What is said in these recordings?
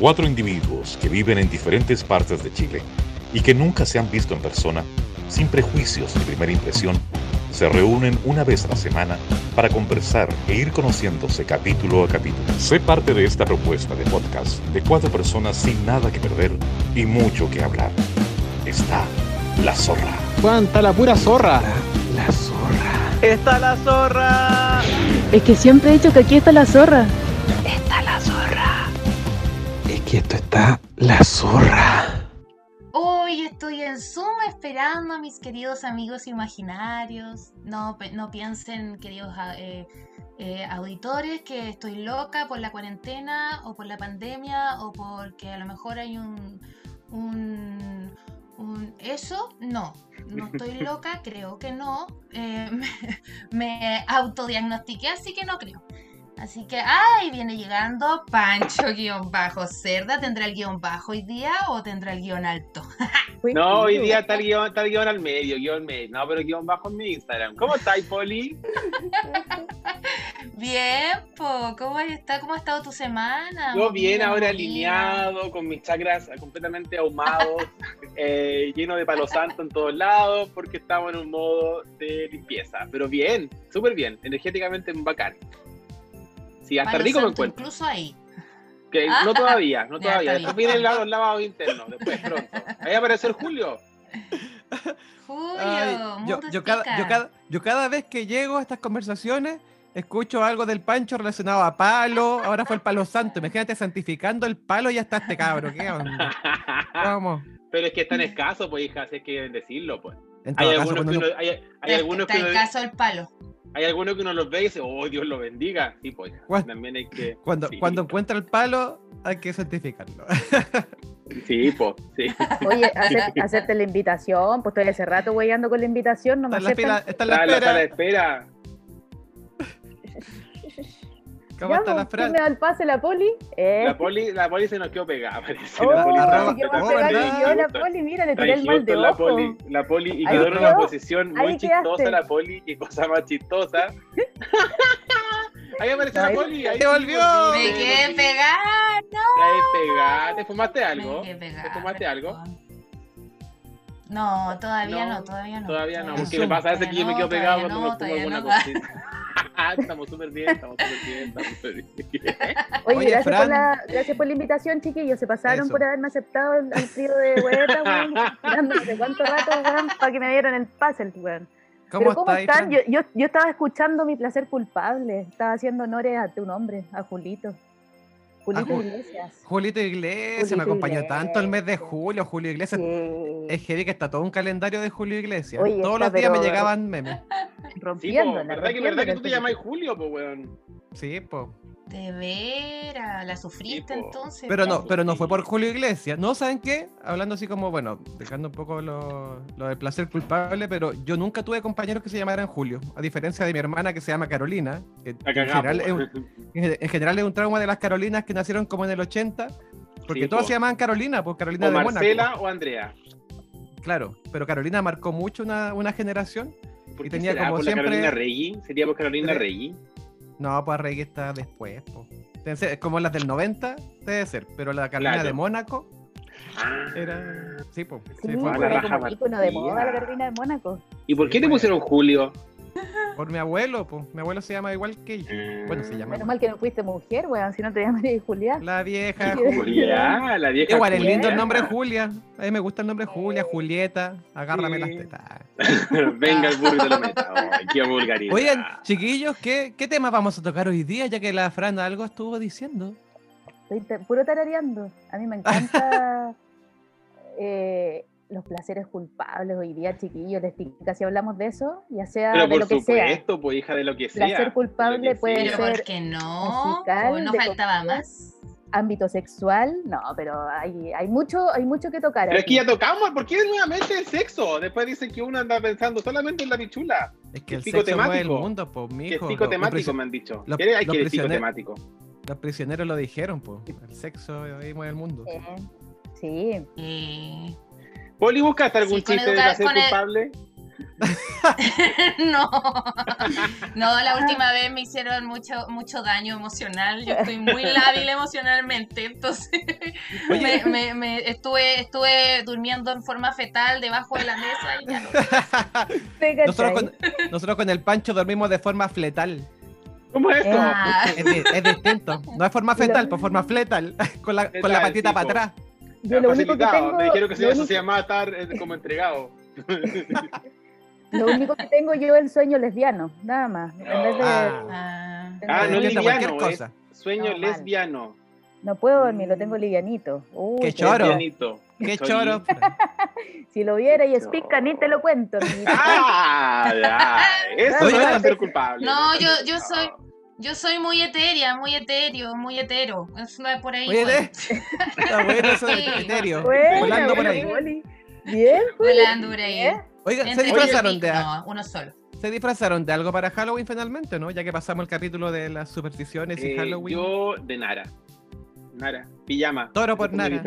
Cuatro individuos que viven en diferentes partes de Chile y que nunca se han visto en persona, sin prejuicios ni primera impresión, se reúnen una vez a la semana para conversar e ir conociéndose capítulo a capítulo. Sé parte de esta propuesta de podcast de cuatro personas sin nada que perder y mucho que hablar. Está la zorra. Juan, está la pura zorra. La zorra. ¡Está la zorra! Es que siempre he dicho que aquí está la zorra. Está la que esto está la zorra. Hoy estoy en Zoom esperando a mis queridos amigos imaginarios. No, no piensen, queridos a- eh, eh, auditores, que estoy loca por la cuarentena o por la pandemia o porque a lo mejor hay un... un, un- eso, no. No estoy loca, creo que no. Eh, me, me autodiagnostiqué, así que no creo. Así que, ay, viene llegando Pancho-Cerda. ¿Tendrá el guion bajo hoy día o tendrá el guion alto? No, hoy día está el guion, está el guion al medio, guion medio. No, pero guion bajo en mi Instagram. ¿Cómo estáis, Poli? Bien, po, ¿cómo está? ¿Cómo ha estado tu semana? Yo bien, ahora alineado, con mis chakras completamente ahumados, eh, lleno de palo santo en todos lados, porque estamos en un modo de limpieza. Pero bien, súper bien, energéticamente bacán. Hasta Palo rico me encuentro. Incluso ahí. Que Ah. no todavía, no Ya, todavía. Después bien. vienen los lavados internos, después pronto. Ahí aparece el Julio. Julio, Ay, yo, yo cada, Estica. yo, cada, yo cada vez que llego a estas conversaciones escucho algo del Pancho relacionado a palo, ahora fue el palo santo, imagínate santificando el palo y ya está este cabro, ¿qué onda? Vamos. Pero es que es tan escaso, pues hija, así es que deben decirlo, pues. En Hay caso, algunos, uno, uno- hay, hay Está- algunos está que el uno- caso del palo. hay algunos que uno los ve y dice, oh, Dios lo bendiga. Sí, pues, también hay que... cuando, sí, cuando encuentra el palo, hay que santificarlo. Sí, pues, sí. Oye, hacer- hacerte la invitación, pues estoy hace rato weyando con la invitación, no me Está la, aceptan. está en la Está en la espera. ¿Cómo está la ¿quién Fran? me da el pase la poli? Eh. La poli, la poli se nos quedó pegada, parece. Oh, la poli yo la poli, mira, le tiré el mal de la ojo. poli, la poli y quedó en una posición muy ahí chistosa quedaste. la poli, qué cosa más chistosa. ahí apareció la poli, ahí ¡Se volvió! Me quedé pegada, no. Ahí pegada. ¿Te fumaste algo? Me quedé pegada, ¿Te fumaste algo? No, todavía no, No, todavía no. Todavía no, porque no. me pasa ese que yo me quedo pegado no, cuando me todavía alguna no. cosita. Estamos súper bien, estamos súper bien, estamos súper bien. Oye, Oye, gracias, Fran. por la, gracias por la invitación, chiquillos. Se pasaron Eso. por haberme aceptado el, el trío de hueveta, weón. Esperando no sé cuánto rato, weón, para que me dieran el pase, weón. ¿Cómo Pero ¿cómo están? Yo, yo, yo estaba escuchando mi placer culpable. Estaba haciendo honores a tu nombre, a Julito. Julito Ju- Iglesias. Julito Iglesias, me Julito acompañó tanto el mes de julio. Julio Iglesias Sí, es heavy que está todo un calendario de Julio Iglesias. Oye, Todos está, los días me llegaban memes. Sí, rompiéndola. po, ¿verdad que, verdad que tú te llamas Julio, pues, weón? Sí, po. De veras, la sufriste entonces. Pero no, pero no fue por Julio Iglesias. ¿No saben qué? Hablando así como, bueno, dejando un poco lo, lo del placer culpable, pero yo nunca tuve compañeros que se llamaran Julio. A diferencia de mi hermana que se llama Carolina. Que en, general es un, en general es un trauma de las Carolinas que nacieron como en el 80. Porque Sí, todas po. se llamaban Carolina, pues Carolina O de Marcela Mónaco. o Andrea. Claro, pero Carolina marcó mucho una, una generación. ¿Por Y qué tenía será? como ¿Por siempre- la Carolina Reggi? ¿Sería por Carolina Reggi? No, pues Rey está después, po. Debe ser- como las del 90, debe ser. Pero la Carolina Claro. de Mónaco Ah. era. Sí, pues. Sí, fue la como ícono de moda la Carolina de Mónaco. ¿Y por Sí, qué te pusieron Julio? por mi abuelo, pues. Mi abuelo se llama igual que yo. Bueno, se llama. Menos mal que no fuiste mujer, weón, si no te llamaría Julián. La vieja. Julia, la vieja Igual es lindo el Julia. nombre Julia. A mí me gusta el nombre Julia, Julieta. Agárrame Sí. las tetas. Venga el burro te lo meta. Vulgaridad. Oigan, chiquillos, ¿qué, ¿qué tema vamos a tocar hoy día? Ya que la Fran algo estuvo diciendo. Estoy puro tarareando. A mí me encanta eh, los placeres culpables hoy día, chiquillos. Les tinca si hablamos de eso, ya sea Pero de por lo que sea. supuesto, pues hija de lo que sea. Placer de culpable que puede sea. Pero ser ¿por qué no? musical, ¿O no faltaba más? Ámbito sexual, no, pero hay, hay mucho, hay mucho que tocar. Pero es que ya tocamos, ¿por qué nuevamente el sexo? Después dicen que uno anda pensando solamente en la pichula. Es que el Es sexo mueve el mundo, pues, Que mijo. es Lo- psicotemático, los, me han dicho. los-. Hay los que prisioneros- psicotemático. los prisioneros lo dijeron, pues. El sexo ahí mueve el mundo. Eh, sí, Eh, Poli, ¿buscaste algún Sí, chiste de con el- culpable? no, no, la última vez me hicieron mucho, mucho daño emocional. Yo estoy muy lábil emocionalmente, entonces me, me- me- estuve, estuve durmiendo en forma fetal debajo de la mesa y ya no. ¿Te Nosotros con, nosotros con el Pancho dormimos de forma fletal. ¿Cómo es esto? Ah, Es, di- es distinto. No es forma fetal, pues forma fletal. Con la, con la patita para atrás. Yo lo único que tengo, Me dijeron que eso único- se llamaba estar eh, como entregado. Lo único que tengo yo es el sueño lesbiano, nada más. En vez de. Ah. ah. Ah, no liviano, cosa. Sueño No, lesbiano. no puedo dormir, lo tengo livianito. Uy, Qué choro. Lesbianito. Qué Soy- choro. Si lo viera y explica, ni te lo cuento. Ah, ya. Eso Oiga. no es ser culpable. No, yo, yo soy, yo soy muy etérea, muy etéreo, muy hetero. Eso va por ahí. Oye, pues. de- está bueno eso del Sí. criterio. Buena, Volando por ahí. Bien, Poli, Volando por ahí. bien. ¿se disfrazaron de, No, uno solo. ¿se disfrazaron de algo para Halloween finalmente, no? Ya que pasamos el capítulo de las supersticiones y Eh, Halloween. yo de Nara. Nara. Pijama. Toro por Nara.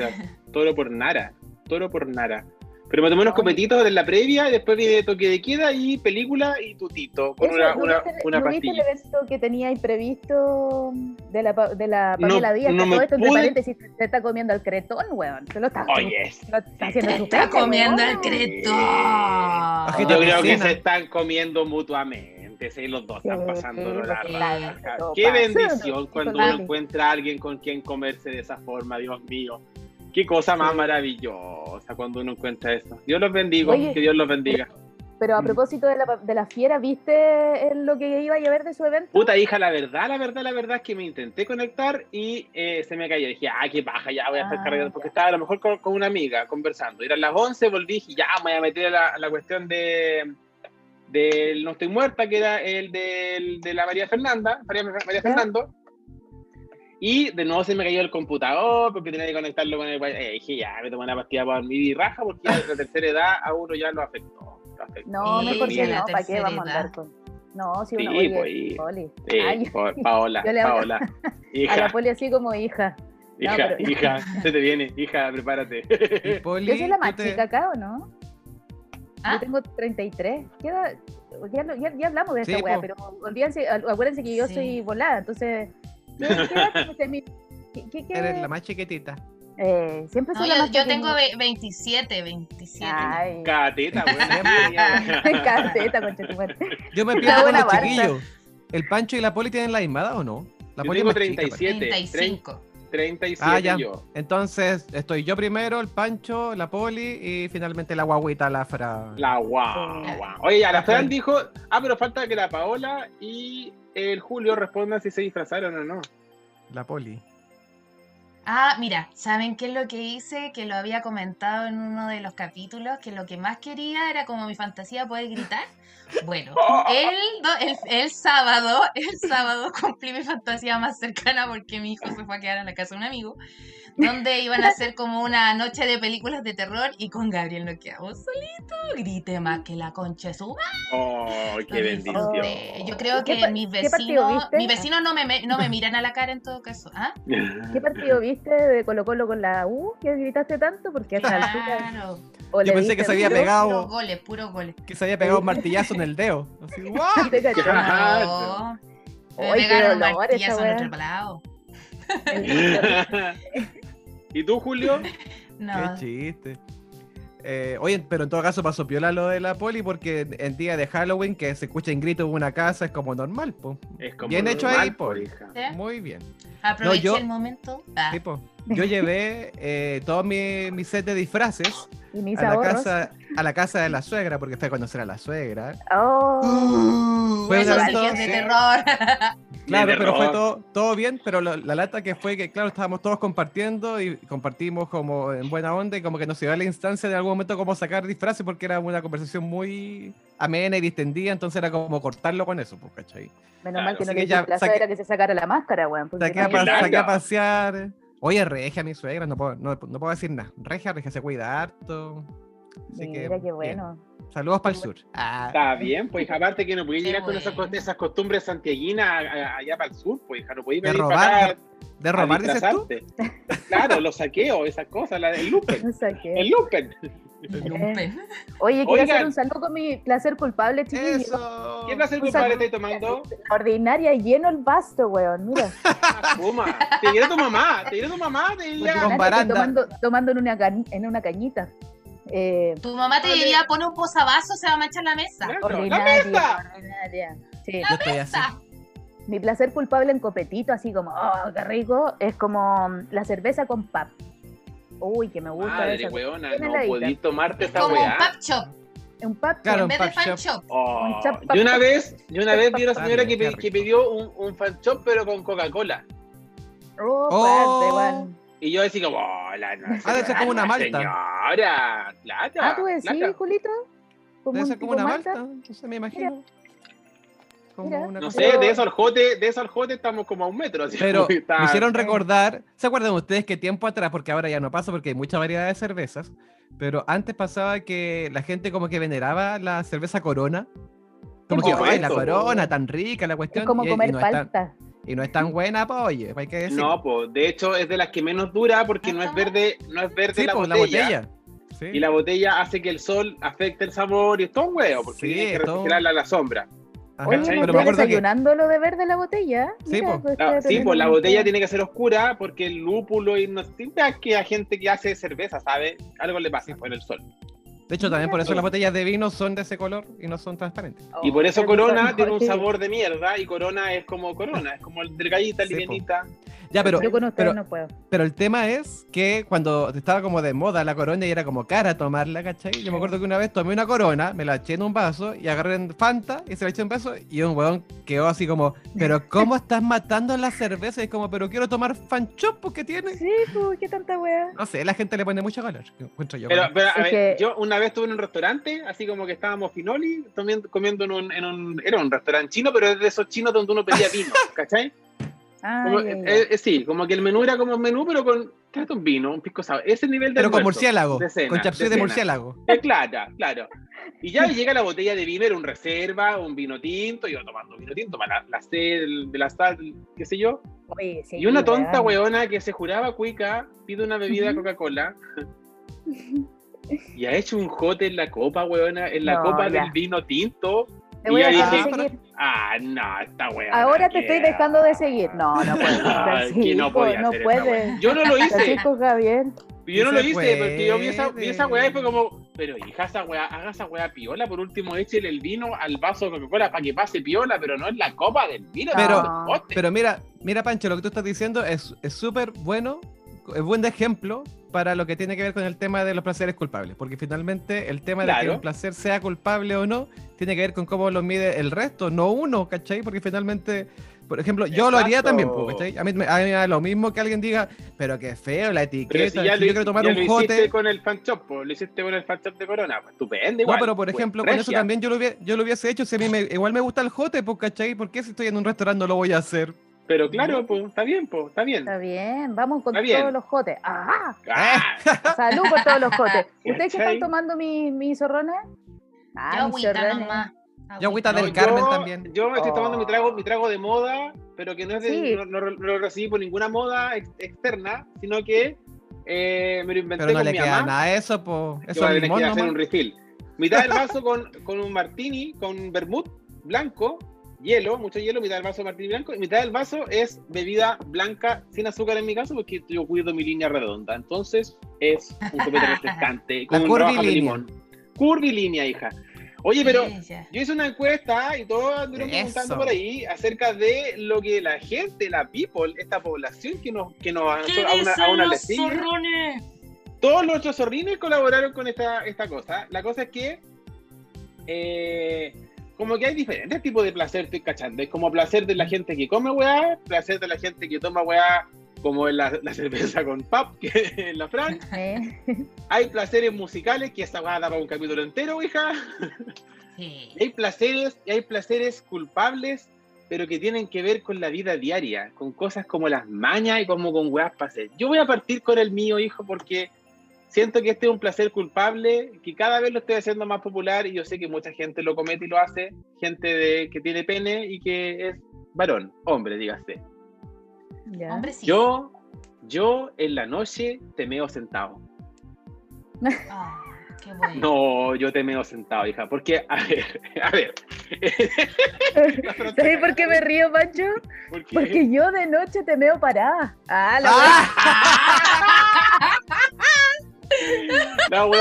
Toro por Nara. Toro por Nara. Pero me tomé unos copetitos en la previa, y después viene toque de queda y película y tutito. Con Eso, una, ¿no una, viste, una ¿no viste el evento que teníais previsto de la, de la No, Pamela Díaz? no que me todo esto, entre paréntesis, se está comiendo al cretón, weón. Se lo está, Oye. se lo está haciendo Te su está pecho, comiendo el weón. cretón. Ajito Yo de creo que se están comiendo mutuamente, sí, los dos están Sí, pasando la pues, está- raja. Qué bendición cuando de uno encuentra a alguien con quien comerse de esa forma, Dios mío. Qué cosa más maravillosa cuando uno encuentra eso. Dios los bendiga, Oye, que Dios los bendiga. Pero a Mm. propósito de la, de la fiera, ¿viste lo que iba a ver de su evento? Puta hija, la verdad, la verdad, la verdad es que me intenté conectar y eh, se me cayó. Dije, ah, qué paja, ya voy a estar Ah, cargando. Porque estaba a lo mejor con, con una amiga conversando. Eran las 11, volví y dije, ya me voy a meter a la, a la cuestión de del No Estoy Muerta, que era el del- de la María Fernanda, María, María Fernando. Y de nuevo se me cayó el computador porque tenía que conectarlo con el eh, dije, ya, me tomé una pastilla para mi y raja porque ya la tercera edad a uno ya lo afectó. lo afectó. No, Sí, mejor que no, ¿para qué vamos a andar con...? No, si Sí, uno... Oye, pues, Poli. Ay, Pa- Paola, yo le hablo- Paola. a Hija, la Poli así como hija. No, Hija, pero- hija, se te viene, hija, prepárate. Poli, Yo soy la más te- chica acá, ¿o no? ¿Ah? Yo tengo 33. ¿Qué edad? Ya, ya, ya hablamos de esta Sí, wea, po. pero olvídense, acuérdense que yo Sí. soy volada, entonces... ¿Qué, qué ¿Qué, Eres la más chiquitita. Eh, siempre No, soy yo, la más yo tengo ve- 27, 27. Ay, Cateta, buena. caseta, concha tu madre. Yo me pierdo con los chiquillos. ¿El Pancho y la Poli tienen la misma edad o no? La Yo Poli es tengo más chica, 37. 35. 37 Ah, ya. yo. Entonces, estoy yo primero, el Pancho, la Poli y finalmente la guaguita, la Fra. La guagua. Oye, ya, la Fran dijo, ah, pero falta que la Paola y el Julio respondan si se disfrazaron o no. La Poli. Ah, mira, ¿saben qué es lo que hice? Que lo había comentado en uno de los capítulos, que lo que más quería era como mi fantasía poder gritar. Bueno, el, do- el, el sábado, el sábado cumplí mi fantasía más cercana porque mi hijo se fue a quedar en la casa de un amigo, donde iban a hacer como una noche de películas de terror y con Gabriel nos quedamos solitos, grité más que la concha de su madre. Oh, qué bendición. disfruté. Yo creo ¿Qué que mis vecinos, mis vecinos no me, no me miran a la cara en todo caso. ¿Ah? ¿Qué partido viste de Colo Colo con la U que gritaste tanto? Porque a esta altura... Claro. o Yo pensé que se había pegado. Puros goles, puros goles. Que se había pegado un martillazo en el dedo. Así, ¡guau! Me pegaron martillazo en wea. ¿Y tú, Julio? No. Qué chiste. Eh, oye, pero en todo caso pasó piola lo de la poli porque en día de Halloween que se escucha en gritos en una casa es como normal, po. Es como Bien hecho normal, ahí, po, Poli. hija. ¿Sí? Muy bien. Aproveché yo- el momento. Ah, Sí, po. Yo llevé eh, todo mi, mi set de disfraces Y mis a la, casa, a la casa de la suegra porque fue a conocer a la suegra. Oh, eso sí que es de terror. Claro, pero fue todo, todo bien, pero lo- la lata que fue que, claro, estábamos todos compartiendo y compartimos como en buena onda y como que nos dio la instancia de algún momento como sacar disfraces porque era una conversación muy amena y distendida, entonces era como cortarlo con eso, pues, ¿cachai? menos mal que no le saqué- era que se sacara la máscara, weón. Saqué no- a, saqué pasear. Oye, regia mi suegra, no puedo, no, no puedo decir nada. Regia, regia se cuida harto. Así que, Mira qué bien. Saludos para el sur. Ah, Está bien, pues hija, aparte que no podéis llegar con esas, costumbres santiaguinas allá para el sur, pues hija, no podéis de venir robar, para de, acá de robar, dices tú. disfrazarte. Claro, los saqueos, esas cosas, la, el lumpen. El lumpen. Lumpen. Oye, quiero hacer un saludo con mi placer culpable, chiquillos. Eso. ¿Qué placer Un culpable estáis tomando? Ordinaria lleno el basto, weón. Mira. Fuma. Te diré tu mamá, te diré tu mamá, te baranda. Tomando, tomando en, una en una cañita. Eh, Tu mamá te diría, pone un posavasos, se va a manchar la mesa. ¡La ordinaria, mesa! ordinaria. Sí. Así. Mesa. Mi placer culpable en copetito, así como, oh, qué rico, es como la cerveza con pap. Uy, que me gusta Madre, esa. weona, no la isla. tomarte esa Como un pap shop, Un pap. Claro, en vez de fan shop. shop. Oh, Un chap- y una vez, y una vez vi una señora que, que pidió un, un fan shop pero con Coca-Cola. Oh, Oh. parte. Y yo decía como, oh, la no, Ah, debe ser como una malta. Señora, plata. Ah, tú decís, plata. Julito. Como Debe ser como una malta, no sé, me imagino. Como Mira. una No cosa- sé, de eso al jote, de eso al jote estamos como a un metro. Así Pero está- me hicieron recordar, ¿se acuerdan ustedes que tiempo atrás, porque ahora ya no pasa porque hay mucha variedad de cervezas, pero antes pasaba que la gente como que veneraba la cerveza Corona? Como que, oye, la. Corona, tan rica la cuestión. Es como y- y comer no es tan- palta. Y no es tan buena, pues, oye, hay que decir. No, pues, de hecho es de las que menos dura porque no es verde, no es verde sí, la, pues, botella, la botella. Sí. Y la botella hace que el sol afecte el sabor y es todo un huevo, porque Sí, tiene que refrigerarla a la sombra. Ajá, Oye, desayunando lo de verde la botella. Sí, Mira, pues, estoy sí, pues la botella tiene que ser oscura porque el lúpulo y no siempre que a gente que hace cerveza, ¿sabe? Algo le pasa Sí. por el sol. De hecho, también por eso las botellas de vino son de ese color y no son transparentes. Y por eso Corona tiene un sabor de mierda y Corona es como Corona, es como delgadita, Sí, po. Ya, pero, Yo con ustedes pero, no puedo. pero el tema es que cuando estaba como de moda la corona y era como cara tomarla, ¿cachai? Yo me acuerdo que una vez tomé una corona, me la eché en un vaso y agarré en Fanta y se la eché en un vaso y un weón quedó así como, pero ¿cómo estás matando la cerveza? Y es como, pero quiero tomar fan shop porque tiene. Sí, pues, qué tanta wea. No sé, la gente le pone mucho calor, encuentro yo. Pero, pero, a ver, que- yo una vez estuve en un restaurante, así como que estábamos finoli, comiendo, comiendo en, un, en un... Era un restaurante chino, pero es de esos chinos donde uno pedía vino, ¿cachai? Ah, Como- eh, eh, sí, como que el menú era como un menú, pero con... Trata un vino, un pisco sour. Ese nivel de pero con murciélago, de cena, con chapsui de, murciélago. Eh, claro, claro. Y ya llega la botella de vino, era un reserva, un vino tinto, yo tomando vino tinto, para la, la sed de la sal, qué sé yo. Oye, sí, Y una tonta weona que se juraba cuica, pide una bebida Ujú. Coca-Cola. Y ha hecho un jote en la copa, weona, en la No, copa ya. del vino tinto. Te Y voy a dejar de seguir. Ah, no, esta weona. Ahora te estoy dejando de seguir. No, no puedes. No podía no puedes. weá. Yo no lo hice. Francisco Javier. Yo no lo hice, porque yo vi esa, vi esa weá y fue como, pero hija, esa weá, haga esa weá piola, por último échele el vino al vaso de Coca-Cola para que pase piola, pero no en la copa del vino. Pero- no mira, mira Pancho, lo que tú estás diciendo es es súper bueno, es buen ejemplo para lo que tiene que ver con el tema de los placeres culpables, porque finalmente el tema de que Claro. un placer sea culpable o no, tiene que ver con cómo lo mide el resto, no uno, ¿cachai? Porque finalmente, por ejemplo, yo lo haría Exacto. también, ¿cachai? A mí, me- a mí da lo mismo que alguien diga, pero qué feo la etiqueta, si ya si lo, yo quiero tomar ya un lo hiciste jote... con el fan shop, lo hiciste con el fan shop de Corona, pues estupendo No, igual. pero por pues, ejemplo, con eso también yo lo, hubiera, yo lo hubiese hecho si a mí me, igual me gusta el jote, pues, ¿cachai? ¿Por qué si estoy en un restaurante no lo voy a hacer? Pero claro, pues está bien, pues está bien. Está bien, vamos con bien. todos los jotes. ¡Ah! Ah, Salud por todos los jotes. ¿Ustedes qué están tomando mi, mi zorrones? Ah, Yo mis agüita zorrones. nomás. Y agüita no, del Carmen yo- también. Yo me estoy tomando Oh. mi trago, mi trago de moda, pero que no es de, Sí. no, no- no lo recibí por ninguna moda ex- externa, sino que eh, me lo inventé Pero no con le mi queda mamá. nada a eso, pues. Eso voy a es limón que hacer un refill. Mitad del vaso con, con un martini, con vermut blanco, hielo, mucho hielo, mitad del vaso de martini blanco, y mitad del vaso es bebida blanca sin azúcar en mi caso, porque yo cuido mi línea redonda. Entonces es un copete refrescante, con un de curvilínea. limón. Curvilínea, hija. Oye, pero yo hice una encuesta y todos anduvieron preguntando por ahí acerca de lo que la gente, la people, esta población que nos, que nos ¿Qué a una, a una los todos los ocho zorrines colaboraron con esta, esta cosa. La cosa es que eh, como que hay diferentes tipos de placer, estoy cachando. Es como placer de la gente que come weá, placer de la gente que toma weá, como en la, la cerveza con pap, que es la Fran. ¿eh? Hay placeres musicales, que esa weá da para un capítulo entero, hija. Sí. Hay placeres, y hay placeres culpables, pero que tienen que ver con la vida diaria, con cosas como las mañas y como con weas pases. Yo voy a partir con el mío, hijo, porque siento que este es un placer culpable, que cada vez lo estoy haciendo más popular y yo sé que mucha gente lo comete y lo hace, gente de, que tiene pene y que es varón, hombre, dígase. Hombre, sí. Yo, yo en la noche te meo sentado. Ah, qué bueno. No, yo te meo sentado, hija, porque, a ver, a ver. ¿Sabes por qué me río, Pancho? Porque- Porque yo de noche te meo parada. Ah, la no,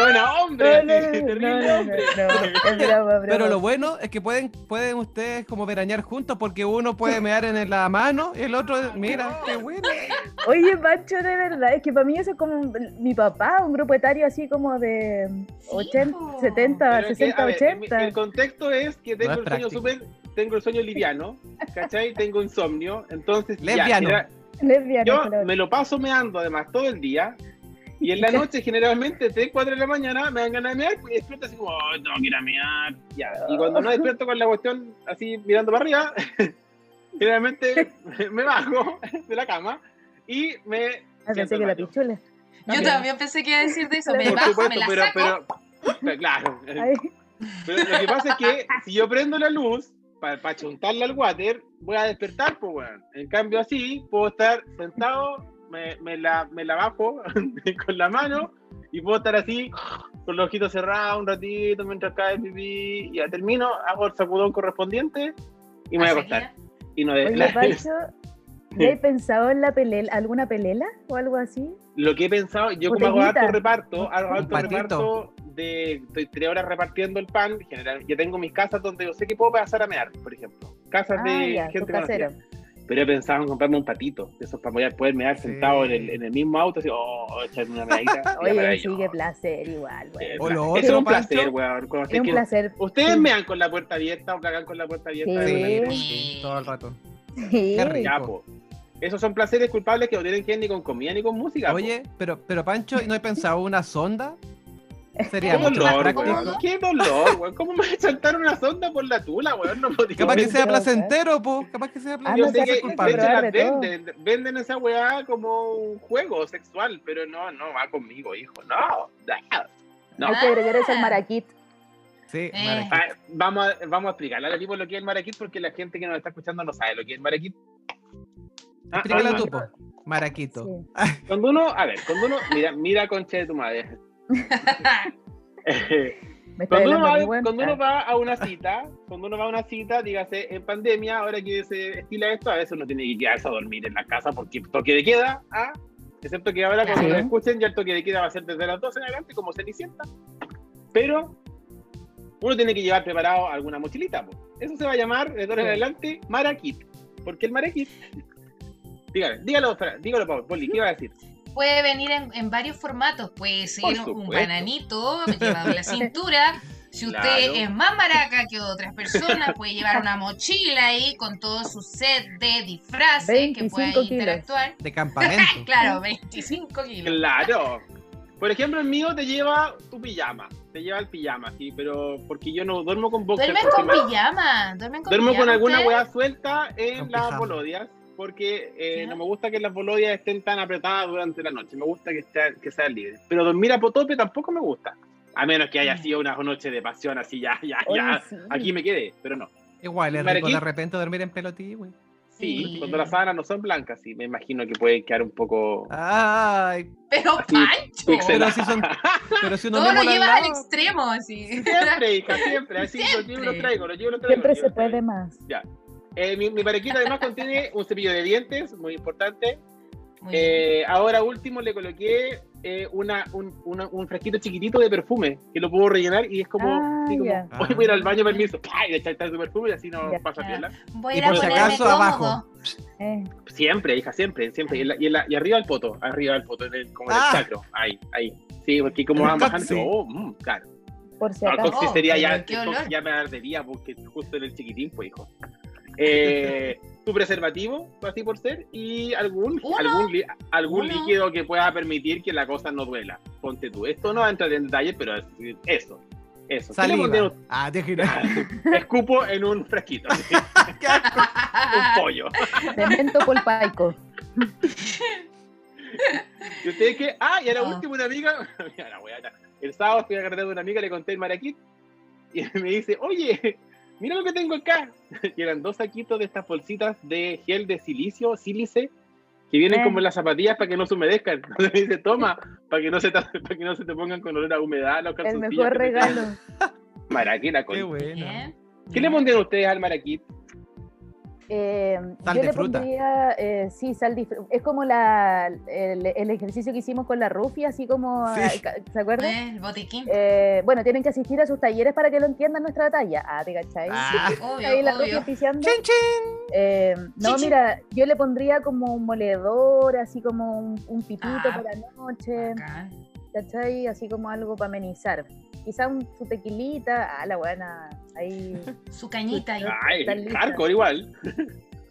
es broma, Pero lo bueno es que pueden, pueden ustedes como veranear juntos porque uno puede mear en la mano y el otro, mira, qué bueno. Oye, Pancho, de verdad, es que para mí eso es como un- mi papá, un grupo etario así como de 80, po. 70, Pero es que, 60, a ver, el- 80. El contexto es que tengo es el sueño práctico. súper, tengo el sueño liviano, ¿cachai? Tengo insomnio, entonces ya, Lesbiano. genera- Lesbiana, yo claro. me lo paso meando además todo el día. Y en la noche, generalmente, 3, 4 de la mañana, me dan ganas de mear y despierto así como, oh, tengo que ir a mear. Ya. Y cuando no despierto con la cuestión así mirando para arriba, generalmente me bajo de la cama y me. Ah, pensé que la pichula. Yo Ok. también pensé que iba a decir de eso. Me Por bajo, Por me supuesto, la pero, saco. pero, pero claro. Ay, Pero lo que pasa es que si yo prendo la luz para chuntarla al water, voy a despertar, pues, weón. En cambio, así puedo estar sentado, me, me la, me la bajo con la mano y puedo estar así, con los ojitos cerrados un ratito mientras cae el pipí. Y ya termino, hago el sacudón correspondiente y me voy a acostar. Y no de, Oye, Pancho, ¿ya he pensado en la pelela, alguna pelela o algo así? Lo que he pensado, yo como hago harto reparto, hago patito. reparto de, estoy tres horas repartiendo el pan, general, yo tengo mis casas donde yo sé que puedo pasar a mear, por ejemplo. Casas Ah, de ya, gente casero. Pero he pensado en comprarme un patito, de esos para poder- poder mear Sí. sentado en el, en el mismo auto, así, oh, echarme una meadita. Oye, sí, qué placer igual, güey. Eso es un placer, weón. Es un que- placer. ¿Ustedes Sí. mean con la puerta abierta o cagan con la puerta abierta? Sí. todo el rato. Sí. Qué rico. Esos son placeres culpables que no tienen que ver ni con comida ni con música. po. Oye, pero, pero Pancho, ¿no he pensado una sonda? Sería Qué mucho más dolor, práctico. weón. Qué dolor, weón. ¿Cómo me voy a saltar una sonda por la tula, weón? No podía. Capaz que sea placentero, po. Capaz que sea Ah, placentero. Yo no sé sé que si de culpable. hecho las venden, venden esa weá como un juego sexual, pero no, no va conmigo, hijo. No, no. No. Hay que agregar eso al maraquit. Sí, Eh. Ah, vamos, a, vamos a explicarle a la tipo lo que es el maraquit porque la gente que nos está escuchando no sabe lo que es el maraquit. Ah, Explícala ah, tú, ah. po. Maraquito. Sí. Cuando uno, a ver, cuando uno, mira, mira concha de tu madre. Me Cuando uno, va, cuando uno va a una cita, cuando uno va a una cita, dígase en pandemia, ahora que se estila esto, a veces uno tiene que quedarse a dormir en la casa porque toque de queda, ¿ah? excepto que ahora cuando Sí. lo escuchen ya el toque de queda va a ser desde las 12 en adelante, como Cenicienta. Pero uno tiene que llevar preparado alguna mochilita. po. Eso se va a llamar, de ahora en adelante, Marakit. Porque el Marakit. Dígalo, dígalo, dígalo, Poli, ¿qué iba a decir? Puede venir en, en varios formatos. Puede ser un bananito llevado en la cintura. Si usted Claro. es más maraca que otras personas, puede llevar una mochila ahí con todo su set de disfraces que 25 pueda interactuar. De campamento. Claro, 25 kilos. Claro. Por ejemplo, el mío te lleva tu pijama. Te lleva el pijama, sí, pero porque yo no duermo con boxer. Duermen con me- pijama. Duermen con Duermo con alguna weá suelta en las bolodias, porque eh, Ya. no me gusta que las bolodias estén tan apretadas durante la noche. Me gusta que, estén- que sean libres. Pero dormir a potope tampoco me gusta. A menos que haya sido una noche de pasión así, ya, ya, oye, ya. sí. Aquí me quedé, pero no. Igual, es rico de repente dormir en pelotí, güey. Sí, Sí. cuando las sábanas no son blancas, sí, me imagino que puede quedar un poco Ay, Pero Así, Pancho. pero si son. Pero si uno Todo lo llevas al al extremo, así. Siempre, hija, siempre. Así los llevo y los Siempre. traigo, los llevo y los traigo. Siempre los llevo se puede más. Eh, mi, mi parequita además contiene un cepillo de dientes, muy importante. Muy. Eh, ahora último le coloqué eh, una, un, una- un frasquito chiquitito de perfume que lo puedo rellenar y es como, Ah, así como ya. voy a ir al baño, permiso, y le echar su perfume y así no Ya. pasa piola. Voy a y a por si acaso, cómodo. abajo. Eh, Siempre, hija, siempre, siempre. Y, la- y, la- y arriba del poto, arriba del poto, en el, como en Ah. el sacro, ahí, ahí. Sí, porque como En van bajando, oh, mm, claro. por si No, acaso. Oh, sería pero ya, ya me ardería porque justo en el chiquitín, pues, hijo. Eh, tu preservativo, así por ser, y algún, ¿Uno? algún, li- algún ¿Uno? líquido que pueda permitir que la cosa no duela. Ponte tú. Esto no entra en detalle, pero es- eso. Eso. ¿Qué le Saliva. Ah, déjame. un- Escupo en un fresquito, un pollo. Cemento polpaico. ¿Y ustedes qué? Ah, y a la No. última una amiga, mira la weá, el sábado fui a carretera de una amiga, le conté el maraquit y me dice, oye, mira lo que tengo acá. Y eran dos saquitos de estas bolsitas de gel de silicio, sílice, que vienen Eh. como en las zapatillas para que no se humedezcan. Entonces me dice, toma, para que no se te, para que no se te pongan con olor a humedad los El mejor regalo. quedan. Maraquita con... Qué bueno. ¿Qué le pondrían ustedes al maraquit? Eh, Sal yo de le fruta. pondría, eh, sí, sal de Es como la, el, el ejercicio que hicimos con la Rufi, así como, Sí. ah, ¿se acuerdan? Eh, el botiquín. Eh, bueno, tienen que asistir a sus talleres para que lo entiendan nuestra batalla. Ah, ¿te cachai? Ah. obvio, Ahí la Rufi obvio. Chin, chin. Eh, no, mira, yo le pondría como un moledor, así como un, un pitito Ah. para la noche, Bacán. ¿cachai? Así como algo para amenizar. Quizá un, su tequilita, ah, la buena, ahí. Su cañita ahí. Ay, hardcore igual.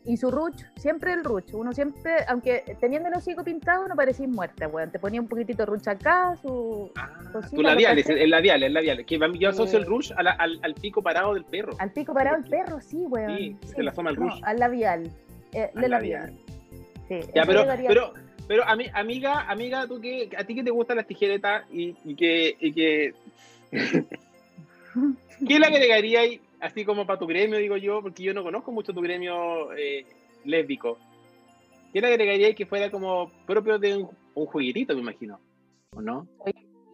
Y su ruch, siempre el ruch. Uno siempre, aunque teniendo el hocico pintado, no parecís muerta, weón. Te ponía un poquitito de ruch acá, su. Ah, Cosita, tu labial, ¿lo es el labial, el labial. Que yo asocio el Sí. rush a la- al, al pico parado del perro. Al pico parado el perro, sí, weón. Sí, se le asoma el ruch. al labial. Eh, Al le labial. labial. Sí, Ya, pero, llegaría- pero, pero ami- amiga, amiga, tú que a ti que te gustan las tijeretas y, y que, y que ¿qué le agregaría ahí, así como para tu gremio, digo yo, porque yo no conozco mucho tu gremio eh, lésbico? ¿Qué le agregaría que fuera como propio de un, un juguetito, me imagino? ¿O no?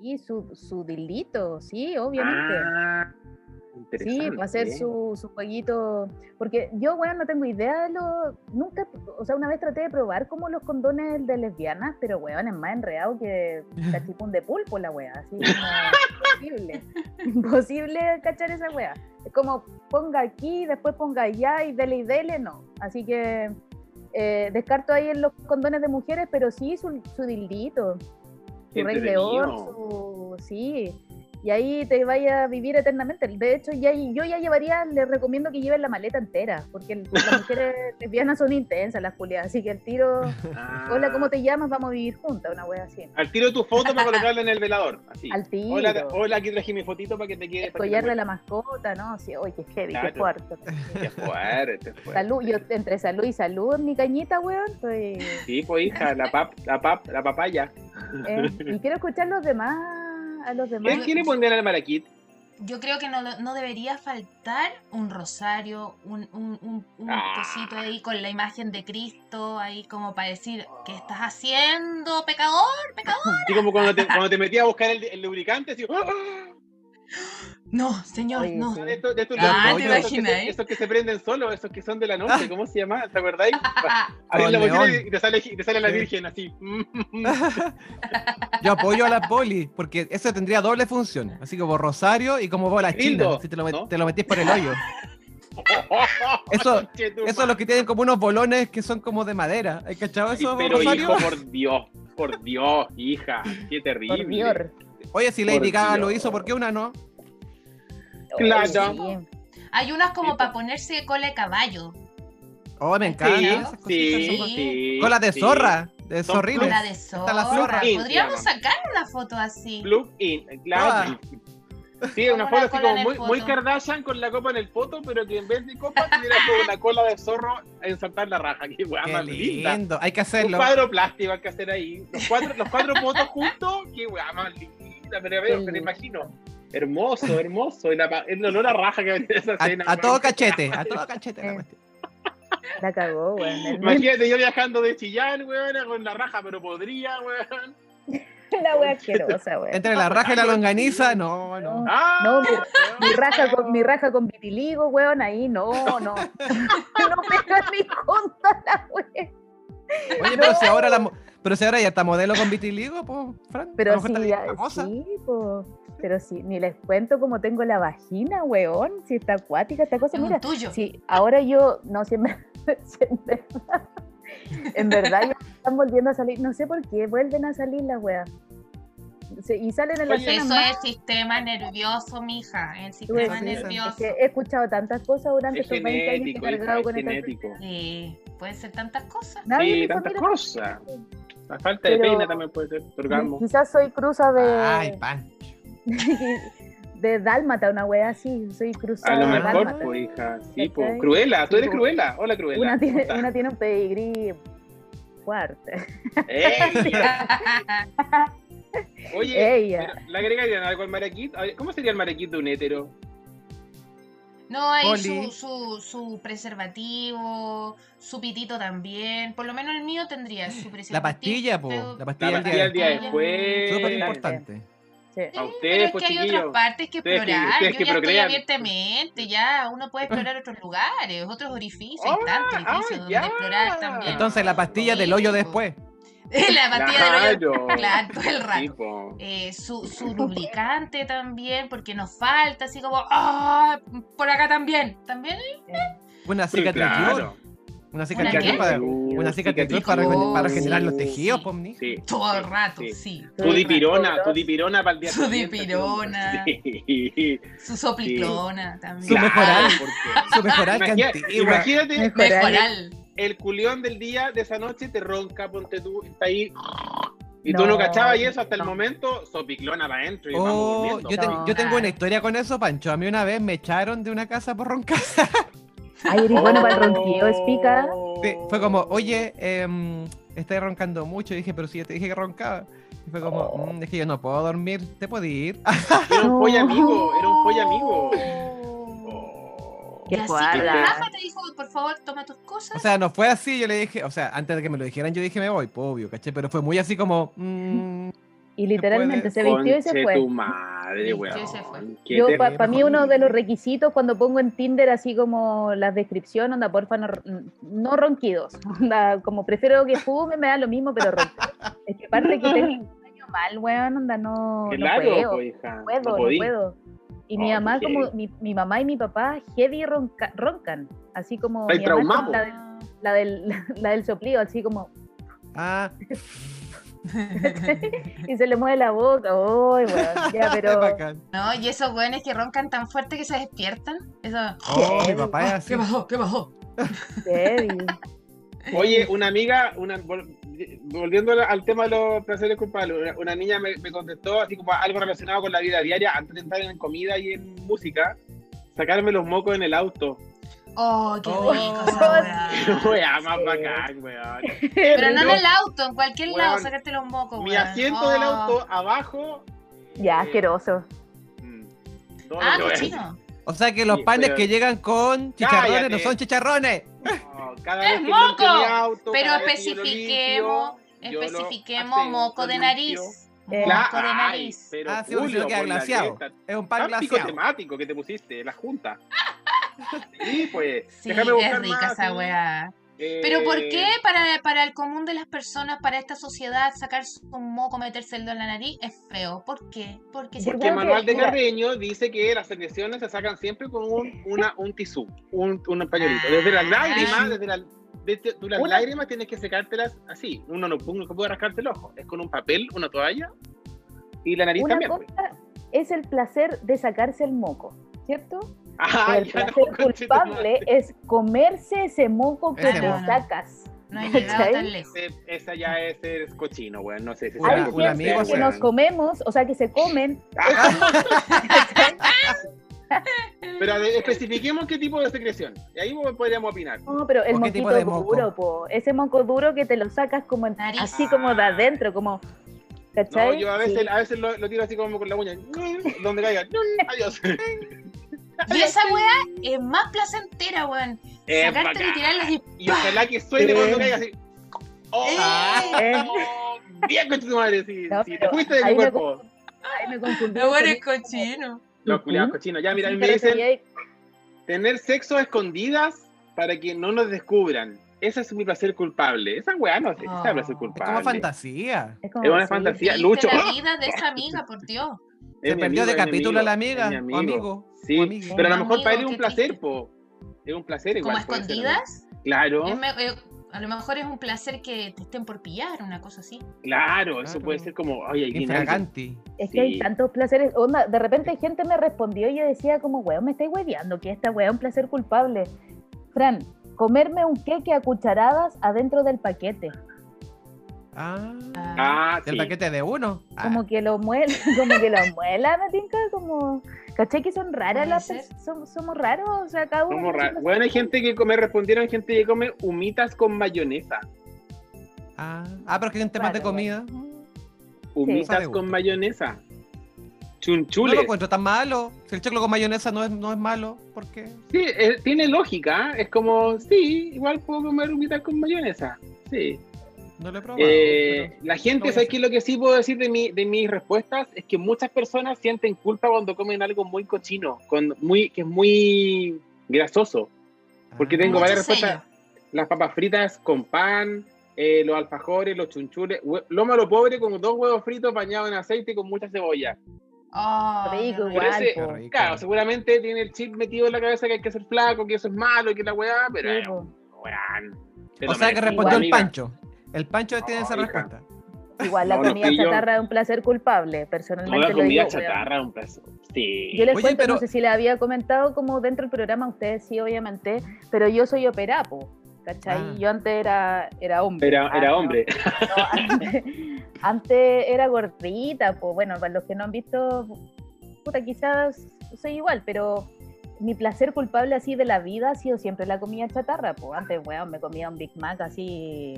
Sí, su, su dilito, sí, obviamente. Ah, Sí, interesante. va a hacer su, su jueguito. Porque yo, weón, no tengo idea de lo. Nunca, o sea, una vez traté de probar como los condones de lesbianas, pero weón, es más enredado que cachipún de pulpo la wea. Así imposible. Imposible cachar esa wea. Es como ponga aquí, después ponga allá y dele y dele, no. Así que eh, descarto ahí en los condones de mujeres, pero sí su, su dildito, su rey león, su. Sí. Y ahí te vaya a vivir eternamente. De hecho, ya, yo ya llevaría, les recomiendo que lleven la maleta entera, porque las mujeres lesbianas son intensas, las culiadas. Así que el tiro, Ah. hola, ¿cómo te llamas? Vamos a vivir juntas, una wea así. Al tiro tu foto para colocarla en el velador. Así. Al tiro. Hola, hola, aquí traje mi fotito para que te quede. El collar de la mascota, ¿no? Sí, oye, qué heavy, qué Claro. fuerte. Qué fuerte, fuerte. Salud, yo entre salud y salud mi cañita, weón, estoy... Sí, pues hija, la pap, la pap, la papaya. eh, y quiero escuchar los demás, a los demás. ¿Qué quiere poner al maraquit? Yo creo que no, no debería faltar un rosario, un, un, un, un Ah. cosito ahí con la imagen de Cristo, ahí como para decir, ¿qué estás haciendo, pecador? Pecador. Así como cuando te, cuando te metías a buscar el, el lubricante, así, ¡ah! No, señor, no. sí. de estos, de estos Ah, ¿te esos que se- imaginas, eh? Esos que se prenden solos, esos que son de la noche, ¿cómo se llama? ¿Te acordáis? Ah, Abrir la bocina y te sale, te sale la virgen así. Yo apoyo a la poli, porque eso tendría doble función. Así como rosario y como bola china, si te lo, met- ¿no? te lo metís por el hoyo. Eso- Eso es lo que tienen como unos bolones que son como de madera. ¿Hay cachado eso, pero Rosario? hijo, por Dios, por Dios, hija, qué terrible. Por Dios. Oye, si Lady Gaga lo hizo, ¿por qué una no? Claro. Sí. Hay unas como Sí, para po. ponerse cola de caballo. Oh, me encanta. Sí, esas cositas sí, son- sí. Cola de sí. zorra, de Son zorrines. Cola de zorra. zorra. Podríamos sacar una foto así. Plug in, claro. Sí, una foto así como muy, muy poto. Kardashian con la copa en el poto, pero que en vez de copa tuviera como una cola de zorro en saltar la raja. Qué weá Qué más linda. lindo. Hay que Un hacerlo. cuadro plástico hay que hacer ahí. Los cuatro, los cuatro potos juntos, qué weá más linda. Pero veo, me lo imagino. Hermoso, hermoso. Y la, el olor a raja que tiene esa A, escena. a weón. todo cachete, a todo cachete. la Eh. cuestión. La cagó, weón. Imagínate yo viajando de Chillán, weón, con la raja, pero podría, weón. La wea asquerosa, weón. Entre la raja y la longaniza, no, no. ¡Ah! No, mi, mi raja con, mi raja con vitiligo, weón, ahí no, no. No pega ni junta la wea. Oye, pero si ahora la mo- pero si ahora ya está modelo con vitiligo, pues, Fran. Pero sí, ya- sí, po. Pero sí, ni les cuento cómo tengo la vagina, weón. Si está acuática esta cosa. Es Mira, tuyo. sí, ahora yo, no, si en verdad, si en verdad, ya están volviendo a salir. No sé por qué, vuelven a salir las weas. Sí, y salen en zonas Eso más- es sistema nervioso, mija. El sistema es nervioso. que he escuchado tantas cosas durante Es estos 20 años que he genético, cargado es con esta genético. Sí, puede ser tantas cosas. Nadie Sí, tantas cosas. La falta de peine también puede ser. Orgasmo. Quizás soy cruza de, Ay, pan. de dálmata, una wea así. Soy cruzada A lo mejor, dálmata. pues, hija. Sí, pues. Cruela, tú eres cruela. Hola, cruela. Una ¿Cómo tiene, una tiene un pedigrí fuerte. ¡Ella! Oye, ¿le agregarían algo al ver, ¿Cómo sería el maraquito de un hétero? No, hay su, su, su preservativo, su pitito también. Por lo menos el mío tendría su preservativo. La pastilla, po. pero- La pastilla La del pastilla del día día después. Súper Sí. importante. Sí. A Sí, ustedes, pero es pues, que hay otras partes que Ustedes que- explorar. ustedes Yo que ya estoy abiertamente, ya uno puede explorar otros lugares, otros orificios, hay Ah, tantos ah, orificios donde ya. explorar también. Entonces la pastilla del hoyo Sí, po. la pastilla del hoyo. Claro. Todo el rato. Eh, su, su lubricante también, porque nos falta, así como, ¡ah! Por acá también. También Una Sí, cicatriz. claro. Una ¿Una cicatriz qué? para, una cicatriz para, para generar los Sí. tejidos, pomni. Sí. todo el rato, sí. sí. Tu dipirona, tu dipirona para el día Su dipirona. Sí. Su sopliclona también. Su porque- Su mejoral que antigua. Imagínate, Mejoral. Mejoral. El culión del día de esa noche te ronca, ponte tú, está ahí. Y tú No, no cachabas y eso hasta el no. momento, sopiclona para adentro y vamos Oh, durmiendo. yo, te- No. yo tengo una historia con eso, Pancho. A mí una vez me echaron de una casa por roncar. Ay, eres bueno para el ronquido, explica. Sí, fue como, oye, eh, estás roncando mucho. Y dije, pero si ya te dije que roncaba. Y fue como, Oh. "Mm, es que yo no puedo dormir. ¿Te puedo ir? Era un pollo amigo, era un pollo amigo. Y Qué así guarda. que Rafa te dijo, por favor, toma tus cosas. O sea, no fue así. Yo le dije, o sea, antes de que me lo dijeran, yo dije, me voy, pues, obvio, ¿caché? Pero fue muy así como, mm, Y literalmente se vistió y se fue. tu madre, Vistió weón. Yo, para terrible. mí, uno de los requisitos cuando pongo en Tinder así como las descripciones, onda, porfa, no, no ronquidos. Onda, como prefiero que fume, me da lo mismo, pero ronquidos. Es que aparte que tengo un mal, weón, onda, no, no Claro, puedo. pues, hija. No puedo, no no puedo. Y mi Oh, mamá, como mi, mi mamá y mi papá, heavy ronca- roncan. Así como mi mamá la, del- la, del, la del soplido, así como. ah, y se le mueve la boca. Uy, weón, ya, pero. No, y esos güeyes que roncan tan fuerte que se despiertan. Eso. Oh, mi papá es Ah, así. ¿Qué bajó? ¿Qué bajó? heavy. Oye, una amiga, una, volviendo al- tema de los placeres culpables, una, una niña me, me contestó así como algo relacionado con la vida diaria, antes de entrar en comida y en música, sacarme los mocos en el auto. Oh, qué Oh. rico esa weá. Más Sí. bacán, weón. Pero no en el auto, en cualquier lado, sacarte los mocos, Mi weón. asiento Oh. del auto abajo. Ya, eh, asqueroso. mm, Ah, cochino. O sea que los Sí, panes pero- que llegan con chicharrones no son chicharrones. No, cada ¡Es vez que moco! auto, Pero cada vez que yo lo especifiquemos, limpio, especifiquemos moco de nariz. Eh, Moco de ay, nariz. pero Ah, sí, Julio, glaseado. cresta. Es un pan glaseado. temático que te pusiste, la junta. Sí, pues. Sí, déjame es buscar rica más, esa sí. weá. Eh, Pero ¿por qué para, para el común de las personas, para esta sociedad, sacarse un moco, metérselo en la nariz es feo? ¿Por qué? Porque Porque Manuel que- de. Carreño dice que las secreciones se sacan siempre con un, una, un tisú, un, un pañuelito. Desde las lágrimas, desde, la- desde tú las Una- lágrimas tienes que secártelas así. Uno no, uno no puede rascarte el ojo. Es con un papel, una toalla y la nariz Una también. pues. cosa es el placer de sacarse el moco, ¿cierto? Ah, el no, placer tu culpable madre. es comerse ese moco que Ese te moco. sacas. no he llegado tan lejos. Esa ya es el cochino, weón. No sé si Hay un amigo que nos comemos, o sea, que se comen. Pero especifiquemos qué tipo de secreción. Y ahí podríamos opinar. No, pero el ¿O qué tipo moquito de moco? duro, po. Ese moco duro que te lo sacas como en- Nariz. así como de adentro, como. No, ¿Cachai? yo a veces, Sí. a veces lo, lo tiro así como con la uña. Donde caiga. Adiós. Y esa weá es más placentera, weón. Es Sacártela y bacán. tirarla así. Y ojalá que suene cuando caiga así. Oh, Eh. oh, bien con tu madre, sí, No, sí, te fuiste de mi cuerpo. Ay, me confundí. No, bueno, es cochino. Los culiados cochinos. Ya, mira, a mí me dicen tener sexo a escondidas para que no nos descubran. Ese es mi placer culpable. Esa weá no es Oh. placer Es culpable. como fantasía. Es, como, Es una sí. fantasía. Lucho. la vida de esa amiga, por Dios. Se perdió amigo, de capítulo a la amigo, amiga. mi O amigo. Sí, o amigo. pero a lo mejor Amigo, para él es un placer, po. Es un placer ¿Como igual. ser, ¿no? escondidas? Claro, eh, a lo mejor es un placer que te estén por pillar, una cosa así. claro, eso Claro. puede ser como, nadie- Infraganti. Es que hay Sí. tantos placeres. Onda, de repente gente me respondió y yo decía como, weón, me estáis hueveando, que esta weá es un placer culpable. Fran, comerme un queque a cucharadas adentro del paquete. Ah. Ah, Del sí. paquete de uno. Ah, Como que lo muela, como que lo muela, me tinca, como... ¿Caché que son raras las somos, somos raros? O sea, cada uno... Somos tiene ra- su Bueno, hay gente que come, respondieron gente que come humitas con mayonesa. Ah, ah, pero que en temas de Claro, comida. Humitas con mayonesa. No Chunchules. lo encuentro tan malo. Si el choclo con mayonesa no es, no es malo, ¿por qué? Sí, eh, tiene lógica. ¿eh? Es como, sí, igual puedo comer humitas con mayonesa. Sí. No lo he probado. Eh, pero- la gente, a ¿sabes qué? Lo que sí puedo decir de, mi, de mis respuestas es que muchas personas sienten culpa cuando comen algo muy cochino, con muy, que es muy grasoso. porque Ah. tengo varias sello. respuestas. Las papas fritas con pan, eh, los alfajores, los chunchules, lomo a lo pobre con dos huevos fritos bañados en aceite y con mucha cebolla. Oh, Rico, igual, ese- rico. Claro, seguramente tiene el chip metido en la cabeza que hay que ser flaco, que eso es malo, que la weá, pero eh, O sea que respondió el amiga. Pancho. El Pancho tiene esa No, hija. respuesta. Igual la No, comida chatarra es un placer culpable, personalmente la lo comida digo. chatarra, un placer. Sí. Yo les Oye, cuento, pero- no sé si les había comentado como dentro del programa, ustedes sí, obviamente, pero yo soy operapo, ¿cachai? Ah. Yo antes era, era hombre. Era, Ah, era no, hombre. no, antes, antes era gordita, pues bueno, para los que no han visto, puta, quizás soy igual, pero mi placer culpable así de la vida ha sido siempre la comida chatarra, pues antes, weón, me comía un Big Mac así,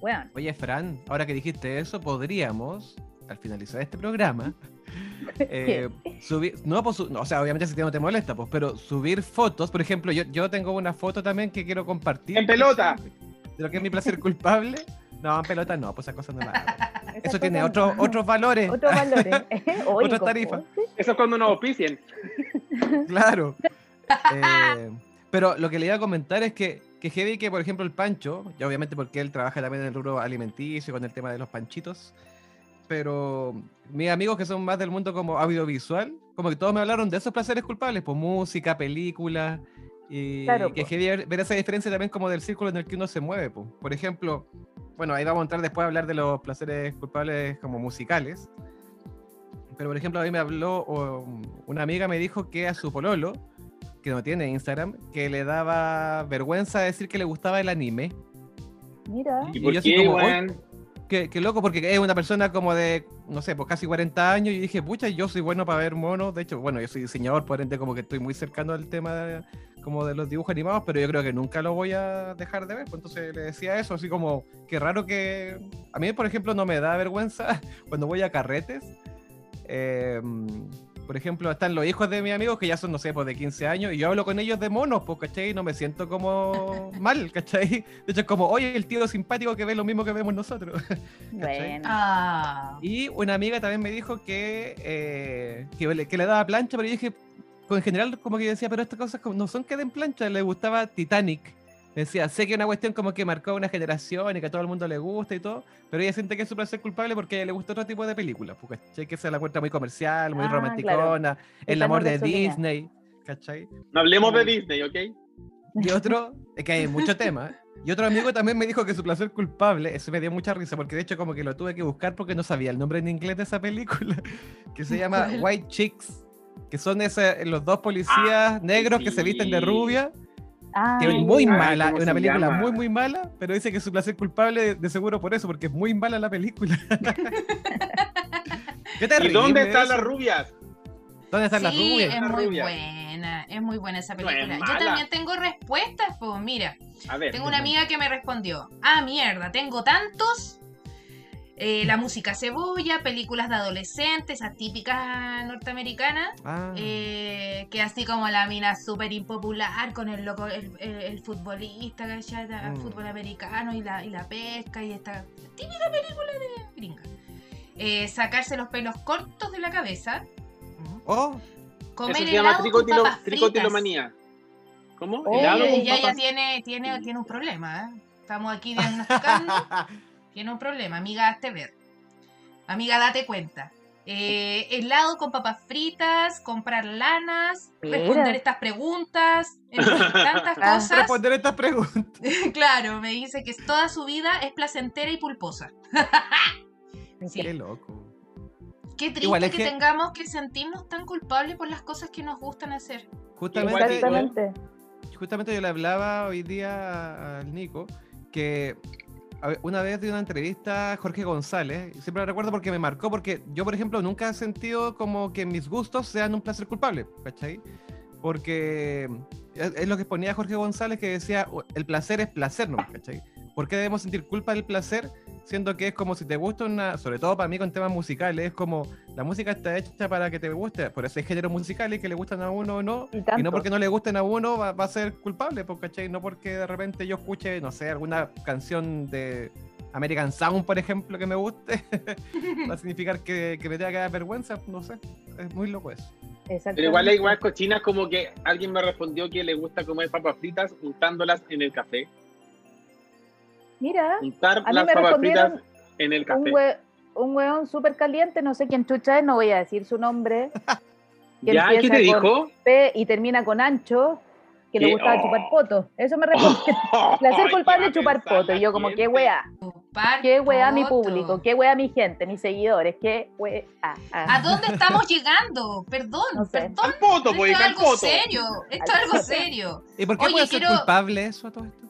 weón. Oye, Fran, ahora que dijiste eso, podríamos, al finalizar este programa, eh, subir, no, pues, su- no, o sea, obviamente si no te molesta, pues, pero subir fotos, por ejemplo, yo, yo tengo una foto también que quiero compartir. En pelota. De lo que es mi placer culpable. No, en pelota no, pues esa cosa no la hago. Esas Eso tiene cosas otro, no. otros valores. Otros valores. Oye, Otras ¿cómo? tarifas. Eso es cuando nos auspicien. Claro. Eh, pero lo que le iba a comentar es que, que heavy que, por ejemplo, el Pancho, y obviamente porque él trabaja también en el rubro alimenticio con el tema de los panchitos, pero mis amigos que son más del mundo como audiovisual, como que todos me hablaron de esos placeres culpables, pues música, películas, y Claro, que po. heavy ver, esa diferencia también como del círculo en el que uno se mueve, pues. Por ejemplo, bueno, ahí vamos a entrar después a hablar de los placeres culpables como musicales. Pero, por ejemplo, a mí me habló, una amiga me dijo que a su pololo, que no tiene Instagram, que le daba vergüenza decir que le gustaba el anime. Mira. ¿Y Y por yo así qué, como, "Oye, weón? Qué, qué loco, porque es una persona como de, no sé, pues casi 40 años. Y dije, pucha, yo soy bueno para ver monos. De hecho, bueno, yo soy diseñador, por ende, como que estoy muy cercano al tema de, como de los dibujos animados, pero yo creo que nunca lo voy a dejar de ver. Pues entonces le decía eso, así como, qué raro que. A mí, por ejemplo, no me da vergüenza cuando voy a carretes. eh, por ejemplo, están los hijos de mis amigos que ya son, no sé, pues de 15 años, y yo hablo con ellos de monos, pues, ¿cachai? Y no me siento como mal, ¿cachai? De hecho, es como, oye, el tío simpático que ve lo mismo que vemos nosotros. Bueno. Ah, Y una amiga también me dijo que, eh, que, le, que le daba plancha, pero yo dije, con- en general, como que yo decía, pero estas cosas no son que den plancha, le gustaba Titanic. Decía, sé que es una cuestión como que marcó una generación y que a todo el mundo le gusta y todo, pero ella siente que es su placer culpable porque a ella le gusta otro tipo de películas, porque ¿cachai? que se la cuenta muy comercial, muy Ah, romanticona, el Esa amor de. Disney, ¿cachai? No hablemos de. Disney, ¿ok? Y otro, es que hay mucho tema. Y otro amigo también me dijo que su placer culpable, eso me dio mucha risa, porque de hecho como que lo tuve que buscar porque no sabía el nombre en inglés de esa película, que se llama. White Chicks, que son ese, los dos policías negros que se visten de sí. rubia, Ah, que es muy ¿cómo mala, es una película llama? muy muy mala, pero dice que su placer culpable de, de seguro por eso, porque es muy mala la película. Qué ¿Y dónde están eso. las rubias? ¿Dónde están las rubias? es muy rubias. buena, es muy buena esa No es película. Yo también tengo respuestas, pues mira, A ver. tengo una amiga que me respondió, ah, mierda, tengo tantos. Eh, la música cebolla, películas de adolescentes, esas típicas norteamericanas, Ah, eh, que así como la mina súper impopular con el loco, el, el- el futbolista, ¿cachai? El Mm. fútbol americano y la, y la pesca y esta típica película de gringa. Eh, sacarse los pelos cortos de la cabeza, oh, comer Eso se llama tricotilo- tricotilomanía. ¿Cómo? Oh, ¿Helado con Ella ya papas? tiene, tiene, tiene un problema, ¿eh? Estamos aquí diagnosticando. tiene un problema, amiga, hazte ver. Amiga, date cuenta. Eh, helado con papas fritas, comprar lanas, Mira. responder estas preguntas, en fin, tantas cosas. responder estas preguntas. claro, me dice que toda su vida es placentera y pulposa. Sí. Qué loco. Qué triste Igual es que, que- tengamos que sentirnos tan culpables por las cosas que nos gustan hacer. Justamente, Igual, justamente yo le hablaba hoy día al Nico que una vez de una entrevista a Jorge González, siempre lo recuerdo porque me marcó, porque yo, por ejemplo, nunca he sentido como que mis gustos sean un placer culpable, ¿cachai? Porque es, es lo que ponía Jorge González que decía, el placer es placer, ¿no? ¿cachai? ¿Por qué debemos sentir culpa del placer? Siendo que es como si te gusta una, sobre todo para mí con temas musicales, es como la música está hecha para que te guste, por eso hay géneros musicales que le gustan a uno o no, Y, y no porque no le gusten a uno va, va a ser culpable, ¿cachai? No porque de repente yo escuche, no sé, alguna canción de American Sound, por ejemplo, que me guste, va a significar que, que me tenga que dar vergüenza, no sé, es muy loco eso. Pero igual hay igual cochinas como que alguien me respondió que le gusta comer papas fritas untándolas en el café. Mira, Untar A mí las me papas fritas en el un, café. hue- un hueón súper caliente, no sé quién chucha es, no voy a decir su nombre, que ¿Ya? ¿Qué te dijo? P y termina con ancho, que le gustaba Oh. chupar poto. Eso me respondió. Placer Ay, culpable ¿qué va a chupar poto. Y yo como, gente? qué weá, qué weá mi público, qué weá mi gente, mis seguidores, qué weá. ¿A dónde estamos llegando? Perdón, No sé. perdón. Al poto, Esto pues, es al algo poto. serio. Esto es Al algo serio. ¿Y por qué Oye, puede ser quiero- culpable eso a todo esto?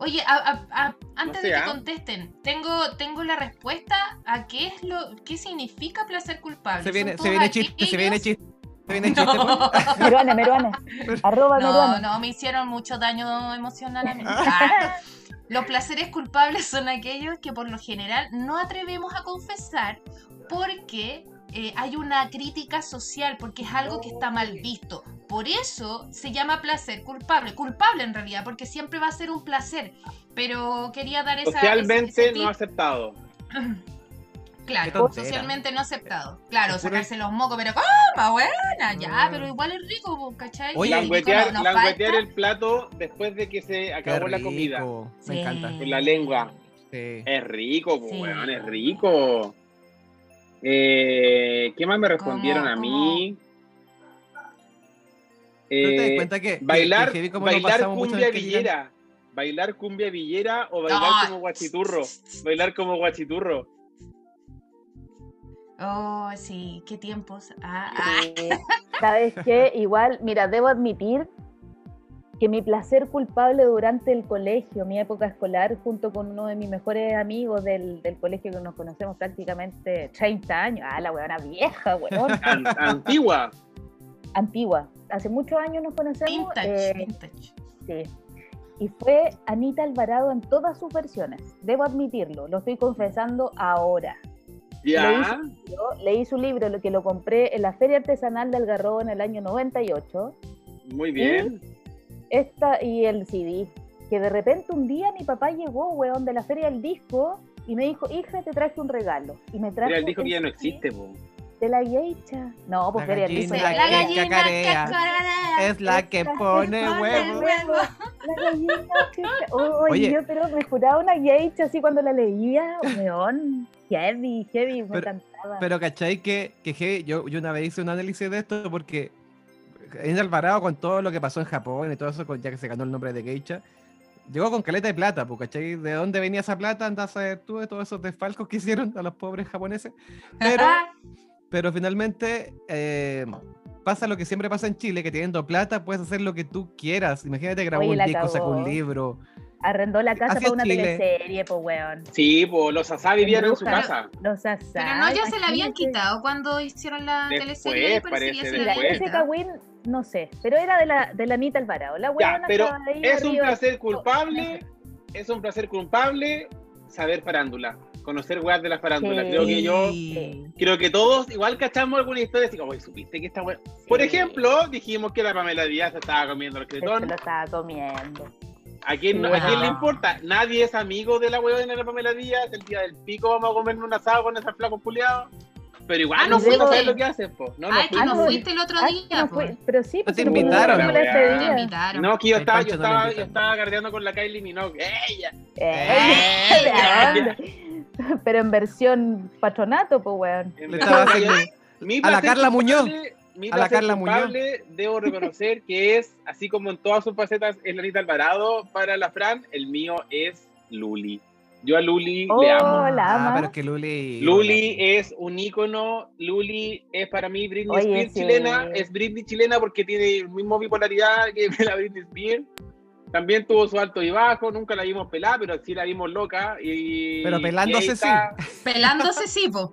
Oye, a- a- a- antes sé, de que ¿ah? contesten, tengo, tengo la respuesta a qué es lo qué significa placer culpable. Se viene, se viene chiste, se viene chiste, se viene chiste. No. pues. Meruane, Meruane. Arroba No, Meruane. no, me hicieron mucho daño emocional a mí. Ah. Los placeres culpables son aquellos que por lo general no atrevemos a confesar porque eh, hay una crítica social, porque es algo que está mal visto. Por eso se llama placer culpable. Culpable en realidad, porque siempre va a ser un placer. Pero quería dar esa... Socialmente ese- ese no aceptado. Claro, socialmente no aceptado. Claro, sacarse los mocos, pero ¡ah, buena! Ya, Ah. pero igual es rico, ¿cachai? Oye, Languetear, no- languetear el plato después de que se acabó la comida. Me Sí. encanta. Con la lengua. Sí. Es rico, pues, Sí. weón, es rico. Eh, ¿Qué más me respondieron ¿Cómo, a mí? ¿No te das Eh, cuenta que, bailar que bailar cumbia villera. Bailar cumbia villera o bailar como guachiturro. Bailar como guachiturro. Oh, sí, qué tiempos. Ah, ah. Eh, ¿Sabes qué? Igual, mira, debo admitir que mi placer culpable durante el colegio, mi época escolar, junto con uno de mis mejores amigos del, del colegio que nos conocemos prácticamente 30 años, ah, la weona vieja, weón, An- antigua. antigua, hace muchos años nos conocemos, Vintage, eh, vintage. sí. y fue Anita Alvarado en todas sus versiones, debo admitirlo, lo estoy confesando ahora. Ya. Yo leí su libro, lo que lo compré en la Feria Artesanal del Garrobo en el año 98, Muy bien. Esta y el CD. Que de repente un día mi papá llegó, weón, de la feria del disco y me dijo, hija, te traje un regalo. Y me trajo Mira, él dijo que ya no existe, po. De la Geisha. No, pues La feria del disco. La que gallina cacarea. cacarea. Es la que Esta pone que pone huevo. huevo. La gallina que... Oh, Oye. yo pero me juraba una Geisha así cuando la leía, weón. Heavy, heavy, me Pero- encantaba. Pero cachai que, que heavy, yo, yo una vez hice un análisis de esto porque en Alvarado con todo lo que pasó en Japón y todo eso, ya que se ganó el nombre de Geisha, llegó con caleta de plata, pues, ¿cachai? ¿De dónde venía esa plata? Andás a ver tú de todos esos desfalcos que hicieron a los pobres japoneses. Pero, pero finalmente eh, pasa lo que siempre pasa en Chile, que teniendo plata puedes hacer lo que tú quieras. Imagínate grabó Oye, un disco, sacó un libro. Arrendó la casa Así para una Chile. teleserie, pues, weón. Sí, po, los asá vivían en su casa. Los asá, Pero no, ya se la habían quitado cuando hicieron la Después, teleserie. parece, habían ese. Kawin, no sé, pero era de la, de la Anita Alvarado. La Ya, pero ahí es un arriba. placer culpable. Es un placer culpable saber farándula. Conocer weas de la farándula. Sí. Creo que yo. Sí. Creo que todos igual cachamos alguna historia así como, "Oye, ¿supiste que esta wea? Por ejemplo, dijimos que la Pamela Díaz estaba comiendo el se cretón. lo estaba comiendo. ¿A quién, Sí, ¿A quién le importa? Nadie es amigo de la huevona de la Pamela Díaz. El día del pico vamos a comer un asado con esos flacos culiados. Pero igual Ah, no debo- ver lo que hacen, po. No, no Ay, que no Ah, fuiste el otro Ah, día. no po. pero sí, pues te no invitaron. weá. Te invitaron. No, que yo estaba, yo no estaba, yo estaba gardeando con la Kylie Minogue. ¡Ella! Eh, ¡Ella! ¿de dónde? Pero en versión patronato, pues, weón. Le estaba haciendo a la Carla Muñoz. A la Carla Muñoz. culpable, debo reconocer que es, así como en todas sus facetas, es la Anita Alvarado para la Fran, el mío es Luli. Yo a Luli Oh, le amo. la Ah, pero es que Luli. Luli es un ícono, Luli es para mí Britney Oye, Spears sí. chilena, es Britney chilena porque tiene el mismo bipolaridad que la Britney Spears. También tuvo su alto y bajo, nunca la vimos pelada, pero sí la vimos loca. Y, Pero pelándose y está. Pelándose sí, po.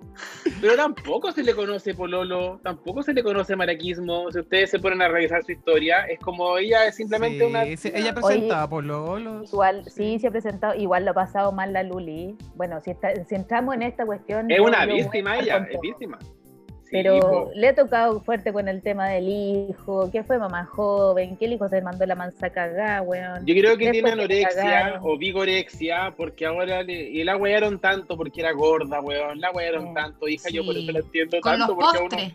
Pero tampoco se le conoce pololo, tampoco se le conoce maraquismo. Si ustedes se ponen a revisar su historia, es como ella es simplemente Sí, una. sí, ella presentaba por Lolos. Igual, sí, se ha presentado, igual lo ha pasado mal la Luli. Bueno, si, está- si entramos en esta cuestión. Es una víctima ella, es víctima. Pero po. le ha tocado fuerte con el tema del hijo, que fue mamá joven, que el hijo se mandó la mansa cagada, weón. Yo creo que Después tiene anorexia o vigorexia, porque ahora le, y la wearon tanto porque era gorda, weón. La wearon Sí. tanto, hija, yo por eso la entiendo Con tanto. los porque a uno- postres.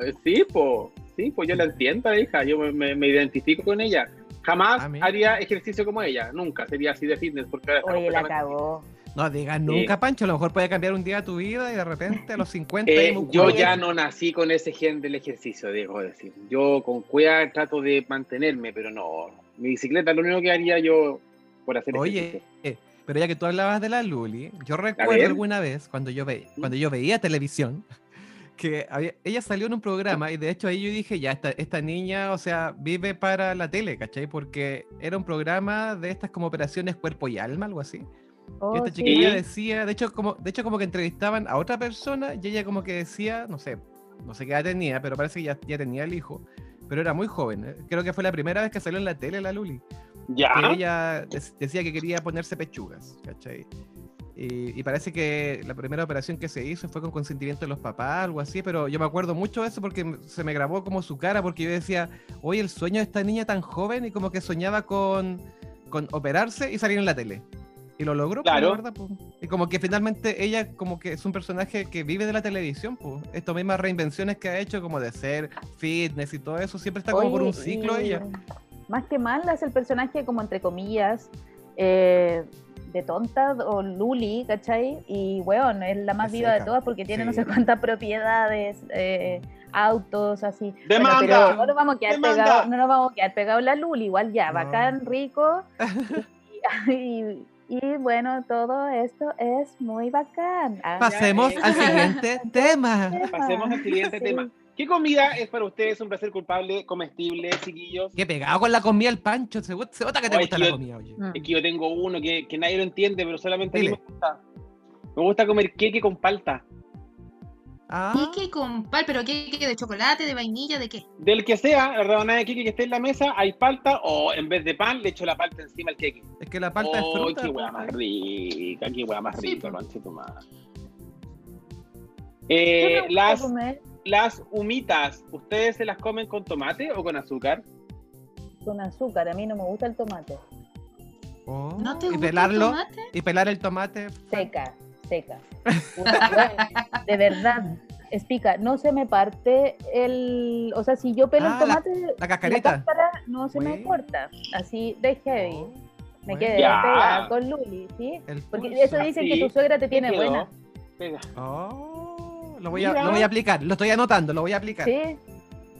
Eh, Sí, pues, sí, pues yo la entiendo, hija, yo me, me- me identifico con ella. Jamás haría ejercicio como ella, nunca sería así de fitness, porque ahora está Oye, la cagó. No digas nunca, Pancho. A lo mejor puede cambiar un día tu vida y de repente a los 50 Eh, yo ya no nací con ese gen del ejercicio, debo decir. Yo con cueva trato de mantenerme, pero no. Mi bicicleta lo único que haría yo por hacer Oye, ejercicio. pero ya que tú hablabas de la Luli, yo recuerdo alguna vez cuando yo, ve, cuando yo veía televisión que había- ella salió en un programa y de hecho ahí yo dije, ya, esta, esta niña, o sea, vive para la tele, ¿cachai? Porque era un programa de estas como operaciones cuerpo y alma, algo así. Oh, esta chiquilla Sí. decía, de hecho, como, de hecho, como que entrevistaban a otra persona y ella como que decía, no sé, no sé qué edad tenía, pero parece que ya, ya tenía el hijo, pero era muy joven. ¿eh? Creo que fue la primera vez que salió en la tele la Luli. ¿Ya? Que ella dec- decía que quería ponerse pechugas, ¿cachai? Y, y parece que la primera operación que se hizo fue con consentimiento de los papás, algo así, pero yo me acuerdo mucho de eso porque se me grabó como su cara, porque yo decía, oye, el sueño de esta niña tan joven y como que soñaba con, con operarse y salir en la tele. Y lo logró, pues, la Claro. verdad, pues. Y como que finalmente ella como que es un personaje que vive de la televisión, pues. Estas mismas reinvenciones que ha hecho como de ser fitness y todo eso, siempre está como por un ciclo y ella. Más que mal es el personaje como entre comillas eh, de tonta o Luli, ¿cachai? Y weón, es la más Es viva de todas porque tiene no sé cuántas propiedades, eh, autos, así. Bueno, ¡Demanda! pero no nos vamos a quedar ¡Demanda! pegados, no nos vamos a quedar pegados la Luli, igual ya, No. bacán, rico. y, y- y bueno, todo esto es muy bacán. Ah, Pasemos eh. al siguiente tema. Pasemos al siguiente Sí. tema. ¿Qué comida es para ustedes un placer culpable, comestible, chiquillos? Qué pegado con la comida el pancho. Se, se nota que te Oye, gusta tío, la comida, oye. Mm. Es que yo tengo uno que, que nadie lo entiende, pero solamente a mí me gusta. Me gusta comer queque con palta. Ah, Queque con pal, pero queque de chocolate, de vainilla, ¿de qué? Del que sea, la rebanada de queque que esté en la mesa, hay palta, o en vez de pan, le echo la palta encima al queque. es que la palta es ¡Oh, fruta. qué hueá más rica! ¡Qué hueá más Sí, rica, madre. ¿Qué Eh, las, comer las humitas, ¿ustedes se las comen con tomate o con azúcar? con azúcar, a mí no me gusta el tomate. Oh, ¿No te y gusta pelarlo, el tomate? y pelar el tomate. seca, de verdad, explica, no se me parte el, o sea, si yo pelo Ah, el la- tomate, La la cascarita. cáscara no se me corta, así de heavy. Oh, Me bueno. quedé Ya. pegada con Luli, ¿sí? El Porque eso dicen que Sí. tu suegra te tiene buena, Venga. Oh, lo voy, a, Mira. lo voy a aplicar. Lo estoy anotando, lo voy a aplicar. ¿sí?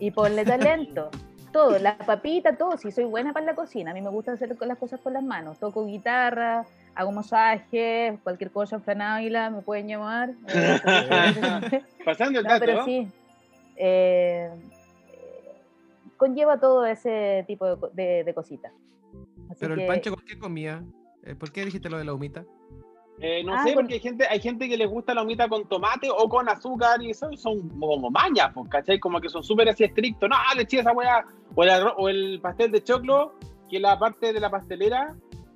Y ponle talento. Todo, la papita, todo. Si soy buena para la cocina, a mí me gusta hacer las cosas con las manos. Toco guitarra, hago masajes, cualquier cosa en Fran Ávila, me pueden llamar. Pasando el No, dato. pero sí. eh, conlleva todo ese tipo de, co- de- de cositas. Así Pero el pancho, ¿con qué comía? Eh, ¿Por qué dijiste lo de la humita? Eh, no Ah, sé, con- porque hay gente, hay gente que le gusta la humita con tomate o con azúcar y eso son como mañas, pues, ¿cachai? Como que son súper así estrictos. No, le eché esa weá. O el, o el pastel de choclo, que la parte de la pastelera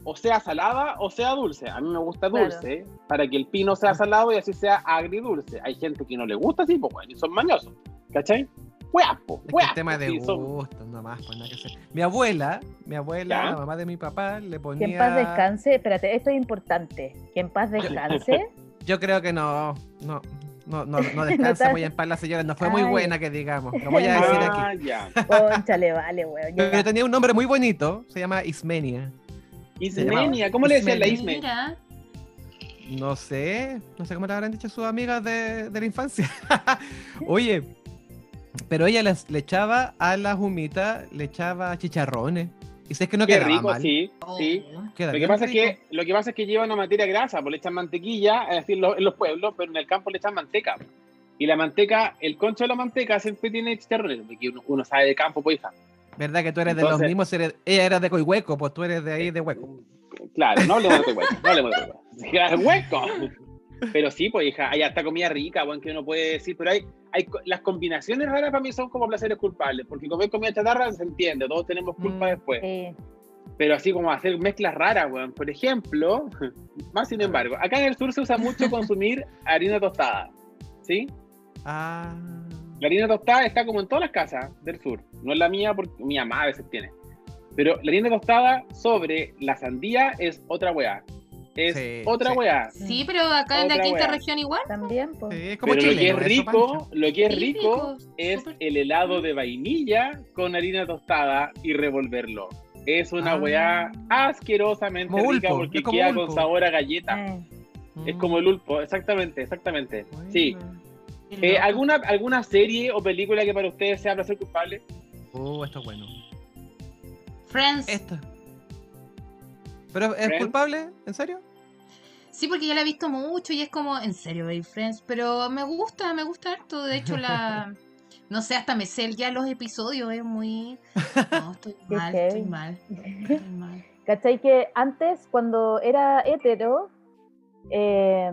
o sea salada o sea dulce. A mí me gusta Claro. dulce, para que el pino sea salado y así sea agridulce. Hay gente que no le gusta así, pues, bueno, y son mañosos, ¿cachai? Weá, po, Es que el tema de sí, son- gusto, nomás, pues nada que hacer. Mi abuela, mi abuela, ¿Ya? la mamá de mi papá, le Que ponía. en paz descanse, espérate, esto es importante. Que en paz descanse. Yo creo que no, no, no, no, no descansa muy en paz la señora. No fue muy Ay. buena que digamos. Lo voy a decir aquí. Ah, ya. Conchale, vale, weón. ya. Pero tenía un nombre muy bonito, se llama Ismenia. Ismenia, ¿cómo le decían la Isme? No sé, no sé cómo le habrán dicho sus amigas de, de la infancia. Oye, pero ella les- le echaba a las humitas, le echaba chicharrones. Y si es que no Qué quedaba rico, mal. sí, sí. oh, queda Lo que, pasa es que, lo que pasa es que lleva una materia grasa, pues le echan mantequilla, es decir, lo- en los pueblos, pero en el campo le echan manteca. Y la manteca, el concho de la manteca siempre tiene chicharrones, porque uno, uno sabe de campo, pues hija. ¿Verdad que tú eres de Entonces- los mismos? Eres- ella era de Coihueco, pues tú eres de ahí de Hueco. Claro, no hablemos de hueco, no hablemos de hueco. Diga, hueco. Pero sí, pues hija, hay hasta comida rica, bueno, que uno puede decir, pero hay, hay las combinaciones raras para mí son como placeres culpables, porque comer comida chatarra se entiende, todos tenemos culpa Mm. después. Sí. Pero así como hacer mezclas raras, weón. Por ejemplo, más sin embargo, acá en el sur se usa mucho consumir harina tostada, ¿sí? Ah. La harina tostada está como en todas las casas del sur. No es la mía porque mi mamá a veces tiene. Pero la harina tostada sobre la sandía es otra weá. Es Sí, otra sí. weá. Sí, pero acá en la quinta wea. región igual. También, pues. Sí, es como Pero lo que es rico, lo que es Sí, rico rico, es súper. el helado de vainilla con harina tostada y revolverlo. Es una Ah. weá asquerosamente Como rica ulpo, porque queda ulpo. con sabor a galleta. Eh, Es como el ulpo, exactamente, exactamente. Bueno. Sí. Eh. ¿alguna, ¿Alguna serie o película que para ustedes sea placer culpable? Uh, esto es bueno. Friends. Esto. ¿Pero es Friends. culpable? ¿En serio? Sí, porque ya la he visto mucho y es como, en serio, baby Friends. Pero me gusta, me gusta harto. De hecho, la. No sé, hasta me sé ya los episodios, es muy. No, estoy mal, heavy. estoy mal. Estoy mal. ¿Cachai? Que antes, cuando era hetero, eh,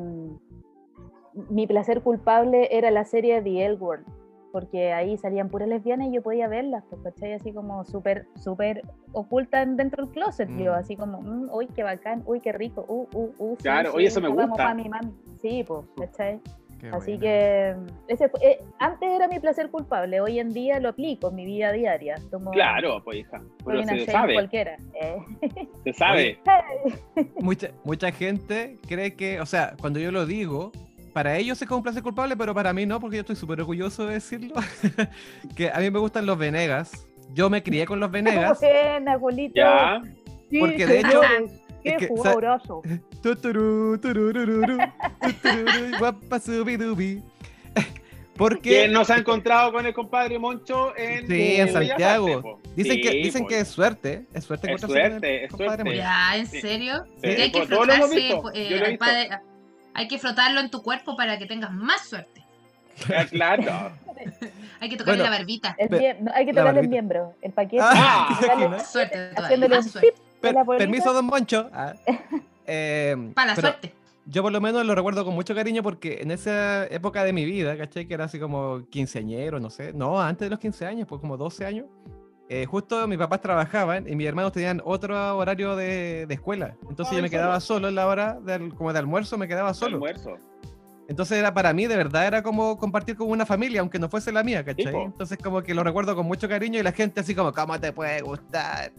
mi placer culpable era la serie The L World, porque ahí salían puras lesbianas y yo podía verlas, pues, ¿cachai? Así como súper, súper ocultas dentro del closet, yo, Mm. así como, mm, uy, qué bacán, uy, qué rico, uh, uh, uh. sí, Claro, sí, oye, eso me vamos gusta. pa' mi mami. Sí, pues, ¿cachai? Qué Así bueno. que ese fue- eh, antes era mi placer culpable, hoy en día lo aplico en mi vida diaria. Tomo, Claro, pues hija. Pero se sabe, cualquiera. eh. se sabe. Mucha, mucha gente cree que, o sea, cuando yo lo digo, para ellos es como un placer culpable, pero para mí no, porque yo estoy súper orgulloso de decirlo. que a mí me gustan los Venegas. Yo me crié con los Venegas. Julito. Ya, Sí, Porque de hecho- qué es que. Porque ¿quién no se ha encontrado con el compadre Moncho en, Sí, en Santiago. Dicen que Sí, dicen po. que es suerte, es suerte Es encontrarse con suerte, el es compadre suerte. Moncho. Ya, ¿en Sí. serio? Sí, Que hay que todos lo hemos visto, eh, yo lo he visto. padre- hay que frotarlo en tu cuerpo para que tengas más suerte. Ah, Claro. Hay que tocarle Bueno. la barbita. El no, hay que tocarle el miembro, el paquete. Ah, tocarle- ¿te imaginas? Suerte haciéndole un suerte. Per- permiso, don Moncho. Ah. Eh, Para la pero suerte. Yo por lo menos lo recuerdo con mucho cariño porque en esa época de mi vida, ¿cachai? Que era así como quinceañero, no sé. No, antes de los 15 años, pues como 12 años. Eh, justo mis papás trabajaban y mis hermanos tenían otro horario de, de escuela. Entonces Ah, yo me ¿en quedaba solo en la hora del, como de almuerzo, me quedaba solo. Almuerzo. Entonces era para mí, de verdad, era como compartir con una familia, aunque no fuese la mía, ¿cachai? Entonces como que lo recuerdo con mucho cariño y la gente así como, ¿cómo te puede gustar?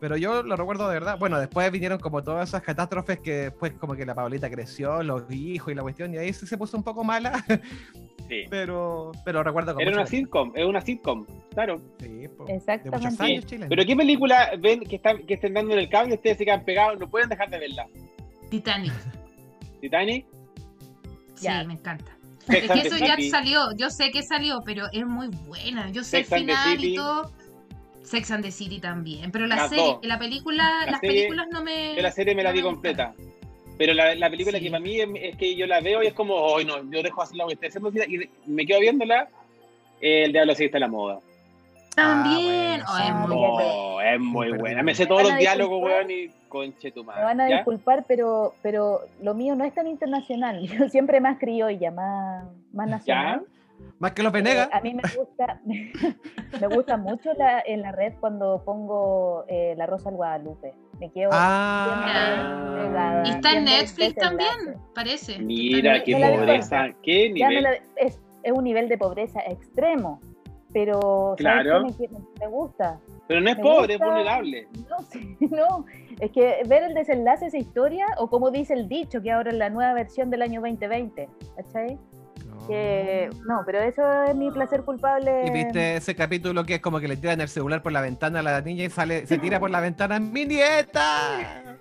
Pero yo lo recuerdo de verdad. Bueno, después vinieron como todas esas catástrofes que después como que la Paulita creció, los hijos y la cuestión, y ahí sí se puso un poco mala, Sí. pero, pero lo recuerdo con Era mucho una cariño. sitcom, es una sitcom, claro. Sí, po, de Exactamente. años, Chile. Pero ¿qué película ven que están que estén dando en el cable? Ustedes se quedan pegados, no pueden dejar de verla. Titanic. Titanic, Sí, me encanta. Sex Es que eso ya City. salió, yo sé que salió, pero es muy buena. Yo sé Sex el final y todo. Sex and the City también. Pero la Las serie, dos. la película, La las serie- películas no me. Yo la serie me la no vi me completa. Pero la, la película Sí. que para mí es, es que yo la veo y es como, hoy no, yo dejo hacer lo que estoy haciendo y me quedo viéndola. El Diablo sí está a la moda. También. Ah, Oh, bueno, es sí. muy Ah, buena. Oh, es muy Súper buena. Me sé Me todos van los a diálogos, disculpar. weón, y conche tu Me madre. van a ¿ya? disculpar, pero, pero lo mío no es tan internacional. Yo siempre más criolla, más, más nacional. Más que los Eh, Venegas. a mí me gusta, me gusta mucho la, en la red cuando pongo eh, La Rosa al Guadalupe. Me quedo Ah, siempre pegada. Y está en Netflix también, parece. Mira, qué me pobreza, qué Ya me nivel. la- es, es un nivel de pobreza extremo, pero ¿sabes Claro. me, me gusta? Pero no es me pobre, es gusta- vulnerable. No, sí, no, es que ver el desenlace de esa historia, o como dice el dicho, que ahora es la nueva versión del año 2020, ¿cachai? no. Que, no, pero eso es mi placer culpable. Y viste ese capítulo que es como que le tiran el celular por la ventana a la niña y sale, se tira por la ventana, ¡mi nieta!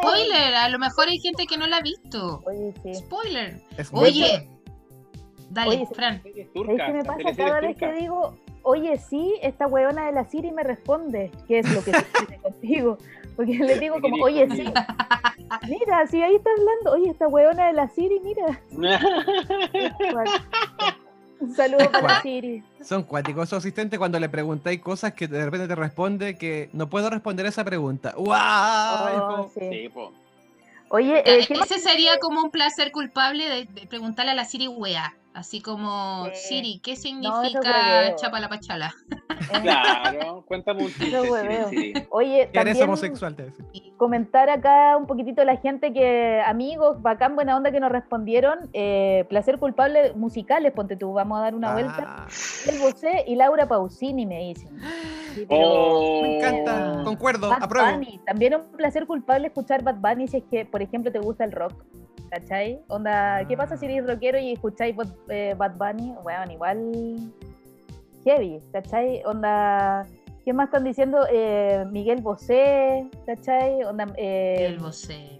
Spoiler, a lo mejor hay gente que no la ha visto. Oye, sí. Spoiler. Es Oye, bueno. Dale, Oye, Fran. Series ¿Sabes turcas, qué me pasa cada vez que digo, oye, sí, esta huevona de la Siri me responde, ¿qué es lo que sucede contigo? Porque le digo como, oye, sí, mira, si ahí está hablando, oye, esta huevona de la Siri, mira. Un saludo para Cuá- Siri. Son cuáticos esos asistentes cuando le preguntáis cosas que de repente te responde que no puedo responder esa pregunta. Es Oh, sí. Sí. Oye, eh. Ese sería como un placer culpable de, de preguntarle a la Siri wea. Así como, Sí. Siri, ¿qué significa hueveo. chapalapachala? Eh, Claro, cuéntame un chiste, Siri. Siri. Oye, Eres homosexual, te comentar acá un poquitito la gente que, amigos, bacán, buena onda que nos respondieron. eh, placer culpable musicales, ponte tú, vamos a dar una vuelta. Ah, El Bosé y Laura Pausini me dicen. Sí, pero- Oh, me encanta, concuerdo, Bad apruebo. Bunny. También es un placer culpable escuchar Bad Bunny si es que, por ejemplo, te gusta el rock. ¿Cachai? Onda, ¿qué pasa si eres rockero y escucháis Bad, eh, Bad Bunny? Bueno, igual heavy, ¿cachai? Onda, ¿qué más están diciendo? Eh, Miguel Bosé, ¿cachai? Onda, eh, El vocé.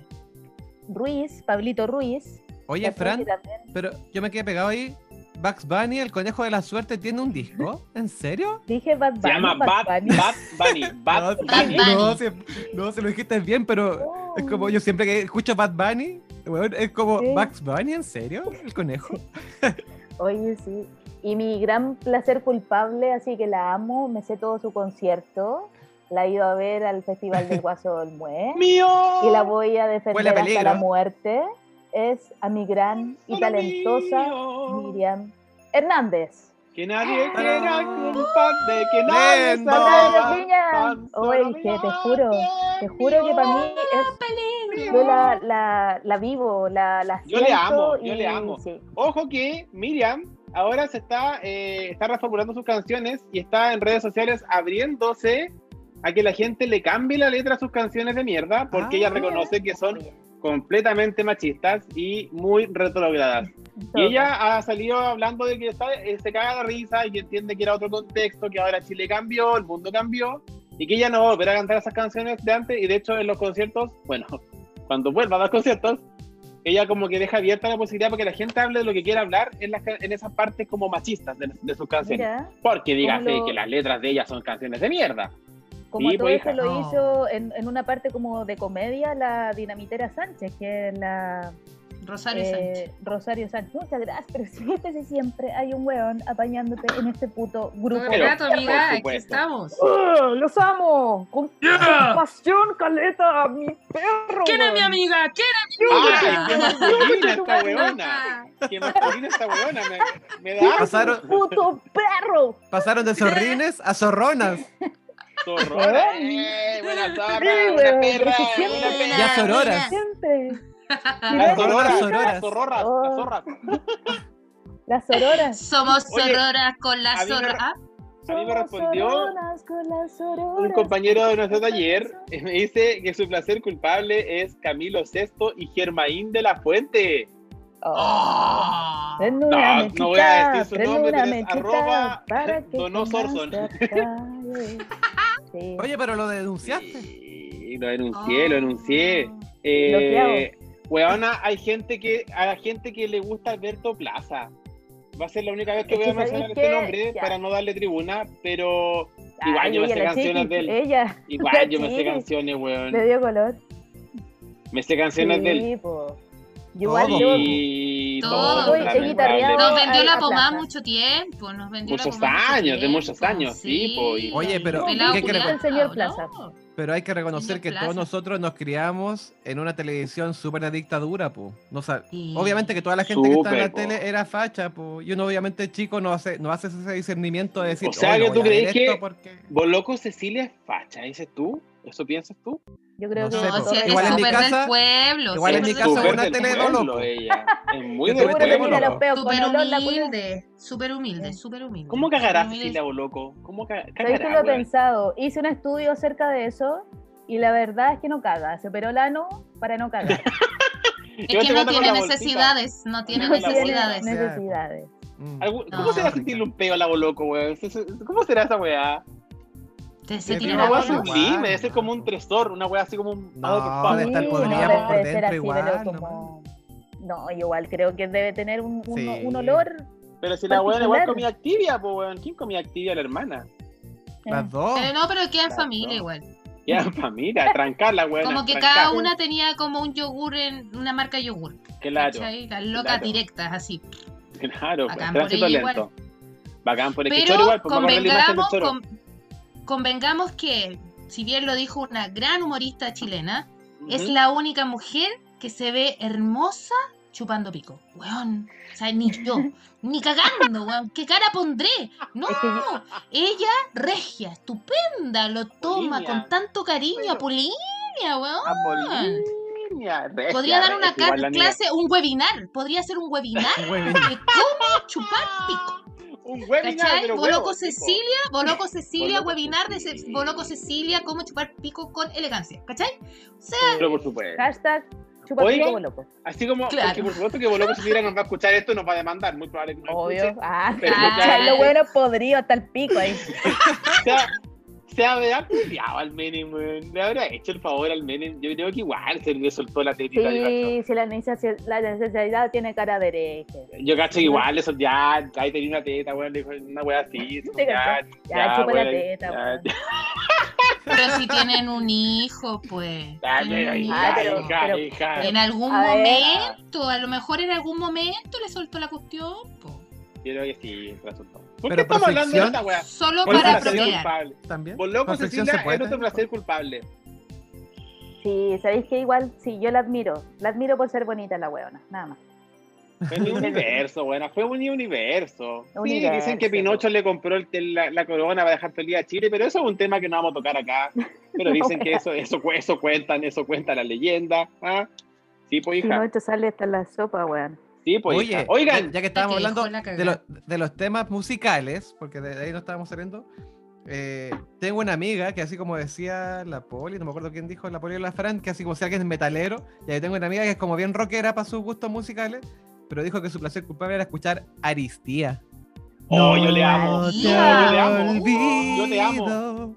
Ruiz, Pablito Ruiz. Oye, ¿cachai? Fran, pero yo me quedé pegado ahí. Bugs Bunny, el conejo de la suerte, tiene un disco. ¿En serio? Dije Bad Bunny. Se llama Bad, Bunny. Bad Bunny. Bad no, Bunny. No, se, no, se lo dijiste bien, pero Oh. es como yo siempre que escucho Bad Bunny, weón, es como Sí. Bugs Bunny, ¿en serio? ¿El conejo? Oye, sí. Y mi gran placer culpable, así que la amo, me sé todo su concierto. La he ido a ver al Festival del Guaso del Mue ¡Mío! y la voy a defender hasta la muerte. Es a mi gran y talentosa mío. Miriam Hernández. Que nadie Ah. quiera culpar de que nadie Oye, que te juro, te juro que para mí es yo la, la, la vivo, la, la Yo le amo, yo y- le amo. sí. Ojo que Miriam ahora se está, eh, está reformulando sus canciones y está en redes sociales abriéndose a que la gente le cambie la letra a sus canciones de mierda porque Ah. ella reconoce que son completamente machistas y muy retrógradas. Y ella ha salido hablando de que está, eh, se caga de risa y que entiende que era otro contexto, que ahora Chile cambió, el mundo cambió, y que ella no va a volver a cantar esas canciones de antes. Y de hecho, en los conciertos, bueno, cuando vuelva a dar conciertos, ella como que deja abierta la posibilidad para que la gente hable de lo que quiera hablar en, las, en esas partes como machistas de, de sus canciones. Mira, Porque dígase lo- que las letras de ella son canciones de mierda. como Sí, todo pues, eso lo No. hizo en, en una parte como de comedia la dinamitera Sánchez, que es la Rosario eh, Sánchez. Rosario Sánchez. Muchas gracias, pero fíjate si siempre hay un weón apañándote en este puto grupo. Todo el rato, amiga, aquí estamos. ¡Oh, ¡Los amo! Con, con pasión, caleta, mi perro. ¿Quién es mi amiga? ¿Quién es mi ¡Ay, amiga? qué masculina esta weona! ¡Qué masculina esta weona! Me, me da ¿Quién es Pasaron- puto perro! Pasaron de zorrines a zorronas. zorrona. ¡Eh, buena zorra! Sí, ¡Una weón, perra! pero si ¡Una siempre- Ya sororas. Siempre. Las Sororas, sororas. las zorroras, Oh. las zorras. Las auroras. Somos Oye, sororas con la a mí me- zorra. Ah, A mí me respondió sororas las un compañero de nuestro taller, eh, me dice que su placer culpable es Camilo Sesto y Germaín de la Fuente. Oh. Oh. No, una no voy a decir su nombre, una pero es arroba Sorson. Oye, pero lo denunciaste. Sí, lo denuncié, lo denuncié. Eh, weona, hay gente que, a la gente que le gusta Alberto Plaza. Va a ser la única vez que Es voy que a mencionar ¿sabéis este nombre Ya. para no darle tribuna, pero Ay, igual yo me sé la canciones chiqui, de él. Ella. Igual la yo me sé canciones, weón. Le dio color. Me sé canciones de él. Sí, po. Igual Todo. yo Y Todo. todo. Nos vendió a- la pomada plaza. mucho tiempo, nos vendió la Muchos pomada mucho años, de muchos años, sí, po, y- Oye, pero ¿qué? El señor ¿no? Pero hay que reconocer que Plaza. todos nosotros nos criamos en una televisión súper de dictadura, po. No sab- Sí. Obviamente que toda la gente que está en la po. tele era facha, po. Y uno obviamente chico no hace, no hace ese discernimiento de decir, O sea, "Oh, no que tú crees que- esto porque-". Vos loco, Cecilia es facha, dices tú. ¿Eso piensas tú? Yo creo No que sé, No, si es Igual en mi súper casa- del pueblo. igual en mi del casa pueblo. una tele de pueblo, loco. ella. Es muy Yo del loco. con Súper humilde, súper humilde, súper humilde. ¿Cómo cagará Súper humilde. Cecilia Boloco? ¿Cómo ca- ¿Sabes que cagará, lo he pensado? Hice un estudio acerca de eso y la verdad es que no caga. Se operó el ano para no cagar. Es Yo que no tiene necesidades, no tiene No la tiene necesidades. necesidades. Mm. ¿Cómo No. será sentirle un peo a la Boloco, weón? ¿Cómo será esa weá? Sí, Se sí, Una Igual, bola. sublime, debe ser como un tresor, una weá así como un... No, algo que- de estar Sí, podrida no, por debe dentro ser así, igual, pero nomás. como... No, yo igual creo que debe tener un, un- Sí. un olor. Pero si la weá igual comía Activia, pues weón. ¿Quién comía Activia? La hermana. eh, Las dos. Pero no, pero queda en familia igual. Ya, familia, trancar la weá. Como que cada una tenía como un yogur en una marca de yogur. Claro. ¿cachai? Las locas claro. directas, así. Claro, Bacán pues, por ella lento. Bacán por el que Pero choro igual, pues convengamos, con- convengamos que, si bien lo dijo una gran humorista chilena, es la única mujer que se ve hermosa chupando pico. Weón. O sea, ni yo, ni cagando, weón. ¿Qué cara pondré? No, ella, regia, estupenda, lo toma Polinia. con tanto cariño. Bueno. Apolinia, weón. Apolínea, regia, Podría dar una clase, un webinar. Podría ser un webinar Un webinar. de cómo chupar pico. Un webinar, ¿Cachai? pero Boloco huevos, tipo. Cecilia, Boloco Cecilia, Boloco webinar de Ce-. Boloco Cecilia, cómo chupar pico con elegancia. ¿Cachai? O sea, Pero por supuesto. Hashtag chupa Oiga, pico loco. Así como, Claro. porque por supuesto que Boloco Cecilia nos va a escuchar esto y nos va a demandar, muy probable que nos Obvio. escuche. Ah, Pero Ah. lo bueno podrido hasta el pico ahí. Se, ha- se habrá culiado al Menem, weón. Le habrá hecho el favor al Menem. Yo creo que igual se le soltó la tetita. Sí, si la necesidad, la necesidad tiene cara de hereje. Yo cacho que igual eso ya, ahí tenía una teta, weón, le dijo una wea así. Ya, Ya, chupa la teta, ya, weón. ya. pero si tienen un hijo, pues. Ya, ya, un hija, pero- hija, pero- hija. En algún A ver. momento, a lo mejor en algún momento le soltó la cuestión, po. Yo creo que sí, resultó. ¿Por Pero qué estamos hablando de esta wea? Solo Por para culpable. También. Por loco, Cecilia se puede es nuestro placer culpable. Sí, sabéis que igual, sí, yo la admiro. La admiro por ser bonita la huevona, nada más. Fue mi universo, buena, fue un universo. Sí, Universo. dicen que Pinocho le compró el- la, la corona para dejar feliz a Chile, pero eso es un tema que no vamos a tocar acá. Pero dicen que eso, eso, eso cuentan, eso cuenta la leyenda. ¿ah? Sí, pues hija. esto sale hasta la sopa, weón. Oye, hija. Oigan, ya, ya que estábamos que hablando de, los- cagada. de los temas musicales, porque de ahí no estábamos saliendo, eh, tengo una amiga que así como decía la Poli, no me acuerdo quién dijo, la Poli o la Fran, que así como si alguien es metalero, y ahí tengo una amiga que es como bien rockera para sus gustos musicales, pero dijo que su placer culpable era escuchar Aristía. oh, yo le amo. No Yo te le amo. Yo te amo.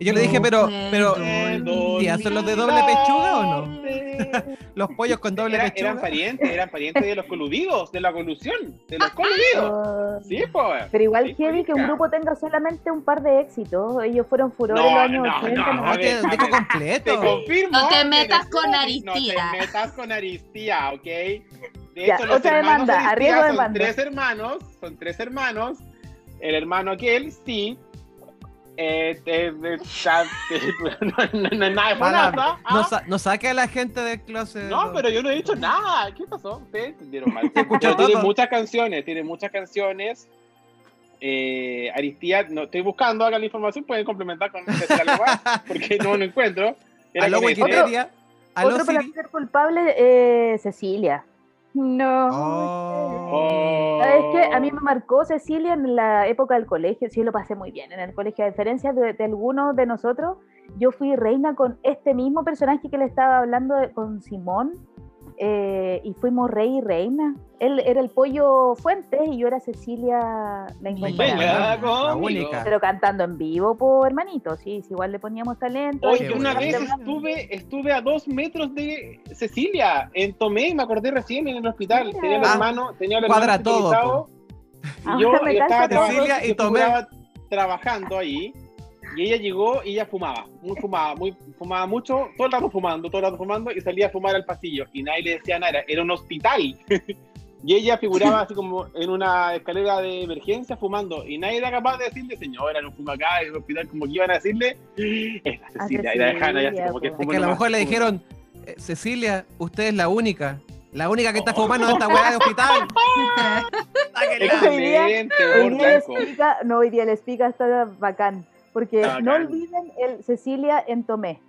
Y yo le dije, No pero, pero, olvidar. ¿tía, son los de doble pechuga o no? Los pollos con doble Era- pechuga. eran parientes, eran parientes de los coludidos, de la colusión, de los coludidos. Oh, Sí, pues. Pero igual Sí, heavy que un grupo tenga solamente un par de éxitos. Ellos fueron furor en No, los años no, 80. no, No, ver. completo. Te confirmo. No te metas con No Aristía. te metas con Aristía, ¿ok? De Ya, hecho, los otra hermanos demanda, Aristía arriesgo son demanda. tres hermanos, son tres hermanos. El hermano aquel, sí. Eh, ta- te- no, no, no, nada de Para- nada. no, ¿ah? sa- no saque a la gente del closet. No, pero yo no he dicho nada. ¿Qué pasó? Ustedes entendieron mal. tiene muchas canciones, tiene muchas canciones. Eh, Aristía, no estoy buscando, hagan la información, pueden complementar con porque no lo encuentro. Era Aló. Wikipedia. Aló Otro Siri. placer culpable, eh, Cecilia. No. Oh. ¿Sabes qué? A mí me marcó Cecilia en la época del colegio. Sí, lo pasé muy bien en el colegio. A diferencia de, de algunos de nosotros, yo fui reina con este mismo personaje que le estaba hablando de- con Simón. Eh, y fuimos rey y reina. Él era el pollo Fuentes y yo era Cecilia la incomparable. La única. Pero cantando en vivo, por hermanito, sí, sí, igual le poníamos talento. Oye, una vez estuve, estuve a dos metros de Cecilia, en Tomé, me acordé recién en el hospital. Tenía el Ah, hermano, tenía el cuadra hermano todo, Ah, y yo me estaba Cecilia y yo Tomé. trabajando ahí, y ella llegó y ella fumaba, muy fumaba, muy fumaba mucho, todo el rato fumando, todo el rato fumando, y salía a fumar al pasillo, y nadie le decía nada, era un hospital. Y ella figuraba así como en una escalera de emergencia fumando, y nadie era capaz de decirle, señora, no fuma acá, en el hospital, como que iban a decirle, es la Cecilia, y la dejaban ahí así como que. Es fuma que a lo mejor le dijeron, eh, Cecilia, usted es la única. La única que está Oh. fumando en esta weá de hospital. Excelente, Hoy día les blanco. pica, no, hoy día les pica está bacán, porque Está no olviden el Cecilia en Tomé.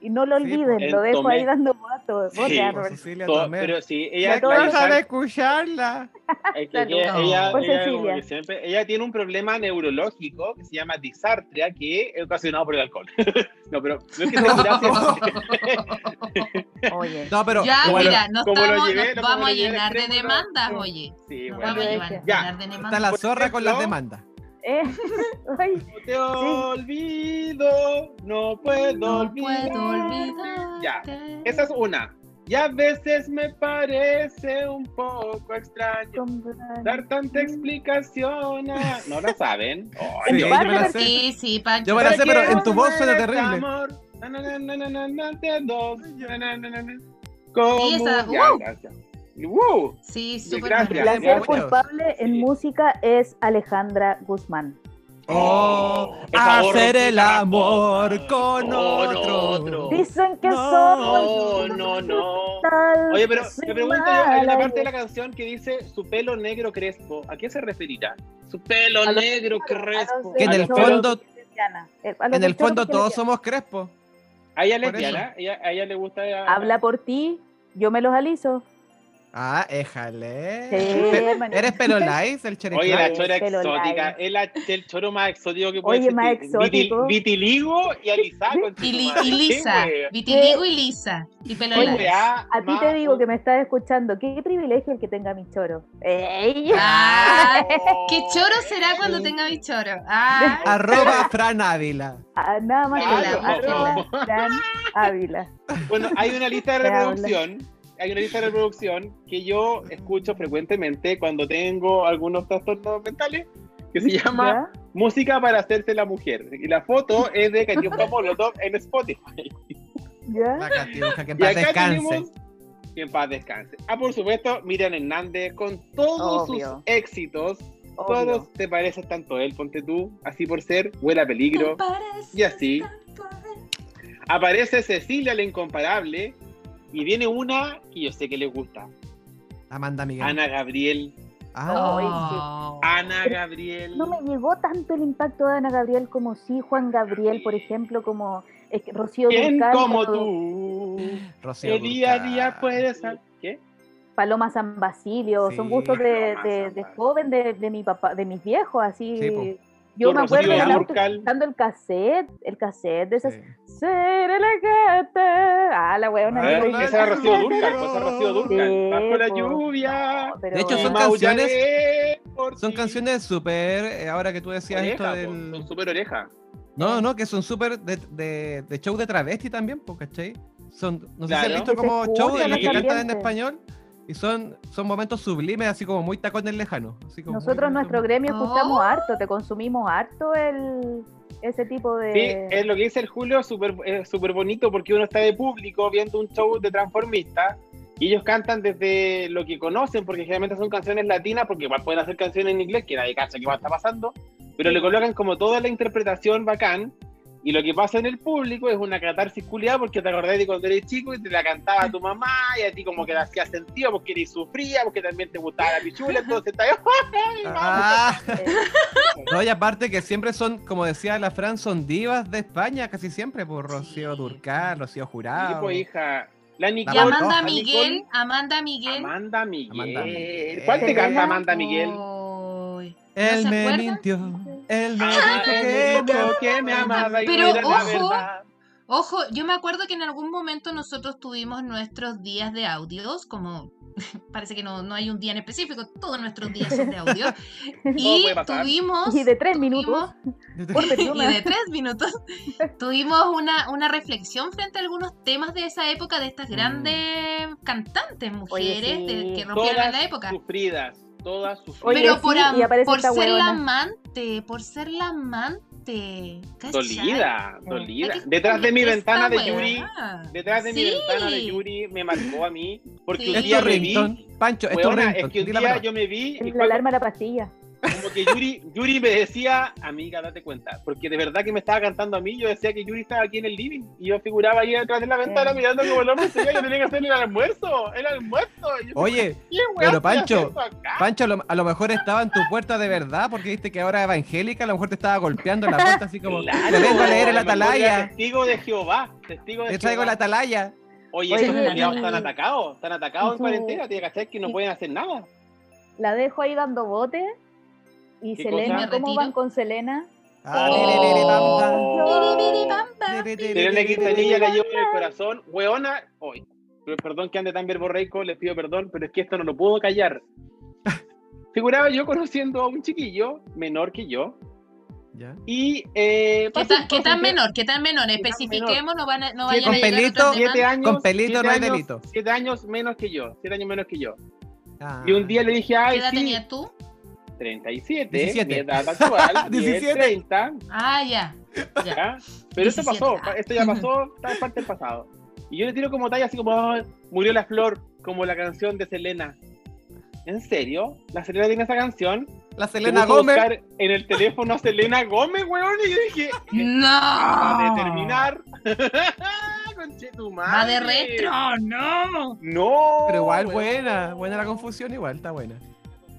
Y no lo Sí, olviden, pues, lo dejo Tomé. ahí dando votos. Sí, pues, Cecilia Todo- Tomé. pero sí, ella, todo la deja Deja de Isabel- escucharla. es que ella, ella, ella siempre- ella tiene un problema neurológico que se llama disartria, que es ocasionado por el alcohol. no, pero no es que sea gracia. Oye, No, pero ya, como lo- mira, nos, como lo estamos- llevé, nos vamos lo a llenar de demandas, no. oye. Sí, Nos bueno. vamos a Ya. llevar- Ya. llenar de está demandas. la por zorra con las demandas. Eh, ay, No te olvido, no puedo No olvidar. puedo. Ya, Esa es una. Y a veces me parece un poco extraño dar tanta explicación. a- ¿No la saben? Oh, Sí, yo- yo me la sé. Sí, sí, Pancho. Yo me la sé, pero en tu voz suena terrible. amor. Na, na, na, na, na, na, na, de dos. Na, na, na, na, na. Como- esa, Ya, uh. gracias. ¡Woo! Sí, súper gracias. bueno. La bueno. culpable en Sí. música es Alejandra Guzmán. Oh, hacer el amor con Con otro. otro. Dicen que No, soy No, no, no. tal, Oye, pero me pregunto yo, hay una parte de la canción que dice su pelo negro crespo. ¿A qué se referirá? Su pelo A negro los crespo. Que en el fondo-. Eh, En el fondo todos somos crespos. A ella a le gusta. Habla por ti, yo me los aliso. Ah, éjale. Sí, Pe- hermanito. ¿Eres pelo el Oye, la chora exótica, es la- el choro más exótico que puede Oye, más exótico. vitiligo y alisado. Y, li- y lisa, vitiligo y lisa, y pelo Oye. A ti te digo que me estás escuchando. Qué privilegio el que tenga mi choro. ¡Ey! Ah, ¿Qué choro será cuando tenga mi choro? Ah, Arroba Fran Ávila. Ah, nada más no. Arroba Fran Ávila. Bueno, hay una lista de reproducción. Hay una lista de reproducción que yo escucho frecuentemente cuando tengo algunos trastornos mentales que se llama ¿Ya? Música para hacerse la mujer. Y la foto es de Katiuska Molotov en Spotify. ¿Ya? La Catiuja, que en Y paz acá descanse. tenemos que en paz descanse. Ah, por supuesto, Miriam Hernández con todos Obvio. sus éxitos. Obvio. Todos te parecen tanto él, ponte tú, así por ser, huele a peligro. Y así. Aparece Cecilia la incomparable y viene una que yo sé que les gusta. Amanda Miguel. Ana Gabriel. Ah, Oh. Ana Gabriel. No me llegó tanto el impacto de Ana Gabriel como sí Juan Gabriel, por ejemplo, como es que Rocío ¿Quién Dúrcal, como tú? Rocío Que día a día puedes ¿Qué? Paloma San Basilio, son gustos de, de, joven de, de mi papá, de mis viejos, así. Sí. Yo me acuerdo Rocío en el auto el cassette, el cassette de esas Sí. Ser elegante. Ah, la weona. Ah, yo- esa es Rocío Durcal, pues esa es Rocío Durcal. Sí, Bajo la lluvia. No, De hecho, son canciones- Son canciones súper. eh, ahora que tú decías esto Oreja, del. Son súper oreja. No, no, que son súper de, de, de show de travesti también, ¿cachai? Son, no sé si han visto como show de los que cantan en español y son, son momentos sublimes, así como muy tacones lejanos. Así como Nosotros, muy- nuestro gremio, escuchamos Oh. harto, te consumimos harto el, ese tipo de. Sí, es lo que dice el Julio, súper es súper bonito porque uno está de público viendo un show de transformistas y ellos cantan desde lo que conocen, porque generalmente son canciones latinas, porque igual pueden hacer canciones en inglés, que nadie cacha qué va a estar pasando, pero le colocan como toda la interpretación bacán. Y lo que pasa en el público es una catarsis culiada porque te acordás de cuando eres chico y te la cantaba a tu mamá y a ti como que le hacía sentido porque eres sufría, porque también te gustaba la pichula, entonces está Ah, no, y aparte que siempre son, como decía la Fran, son divas de España, casi siempre, por Rocío Durcal, Rocío Jurado. Tipo, hija. La Y Nicole. Amanda la Miguel, Nicole- Amanda Miguel. Amanda Miguel. Amanda Miguel. ¿Cuál te canta Amanda Miguel? ¿No se me mintió, él me Ah, dijo él que me que amaba y Pero la ojo, verdad. Ojo, yo me acuerdo que en algún momento nosotros tuvimos nuestros días de audios, como parece que no, no hay un día en específico, todos nuestros días son de audio. y tuvimos. Y de tres tuvimos- minutos. Por y de tres minutos tuvimos una, una reflexión frente a algunos temas de esa época, de estas Mm. grandes cantantes, mujeres sí. de- que rompieron en la época. sufridas. Todas sufridas. Oye, Pero por, am- y aparece por esta ser la amante, por ser la amante. ¿cachai? dolida, dolida. Detrás de mi ventana de. Yuri, detrás de mi ventana de Yuri me marcó a mí. Porque Sí. un día tu me vi. ringtone, Pancho, es que un día yo me vi y La alarma de la pastilla. Como que Yuri, Yuri me decía, amiga, date cuenta, porque de verdad que me estaba cantando a mí, yo decía que Yuri estaba aquí en el living y yo figuraba ahí detrás de la ventana mirando como el hombre seguía, yo tenía que hacer el almuerzo, el almuerzo. Y yo, Oye, ¿qué weá pero Pancho? Pancho, a lo, a lo mejor estaba en tu puerta de verdad, porque viste que ahora evangélica, a lo mejor te estaba golpeando en la puerta así como, Claro, le vengo a leer el atalaya, Testigo de Jehová, testigo de le traigo Jehová. la atalaya. Oye, Oye, culiados están atacados, están atacados en cuarentena, tía, ¿cachai? Que no pueden hacer nada. La dejo ahí dando bote. Y ¿Qué Selena, cosa? ¿cómo van con Selena? Ah, Selena Quintanilla la llevo en el corazón. Weona, hoy. Perdón que ande tan verborreico, les pido perdón, pero es que esto no lo puedo callar. Figuraba yo conociendo a un chiquillo menor que yo. Ya. Y. Eh, ¿Qué, tan- qué tan menor? ¿Qué tan menor? Especifiquemos, no, van a, no vayan con a pelito, Siete años. Con pelito siete no hay años- delito. Siete años menos que yo. Siete años menos que yo. Ah. Y un día le dije, ¿Qué ay, edad sí, tenías tú? 37, 17. mi edad actual, 17. 30, Ah, ya. ya. ¿ya? Pero esto 17, pasó, ah. esto ya pasó, está en parte del pasado. Y yo le tiro como talla así como, "Ay, murió la flor, como la canción de Selena. ¿En serio? ¿La Selena tiene esa canción? La Selena Gómez. buscar en el teléfono a Selena Gómez, weón, y yo dije, ¡No! va a terminar. Va de retro, no. No. Pero igual weón. buena, buena la confusión, igual, está buena.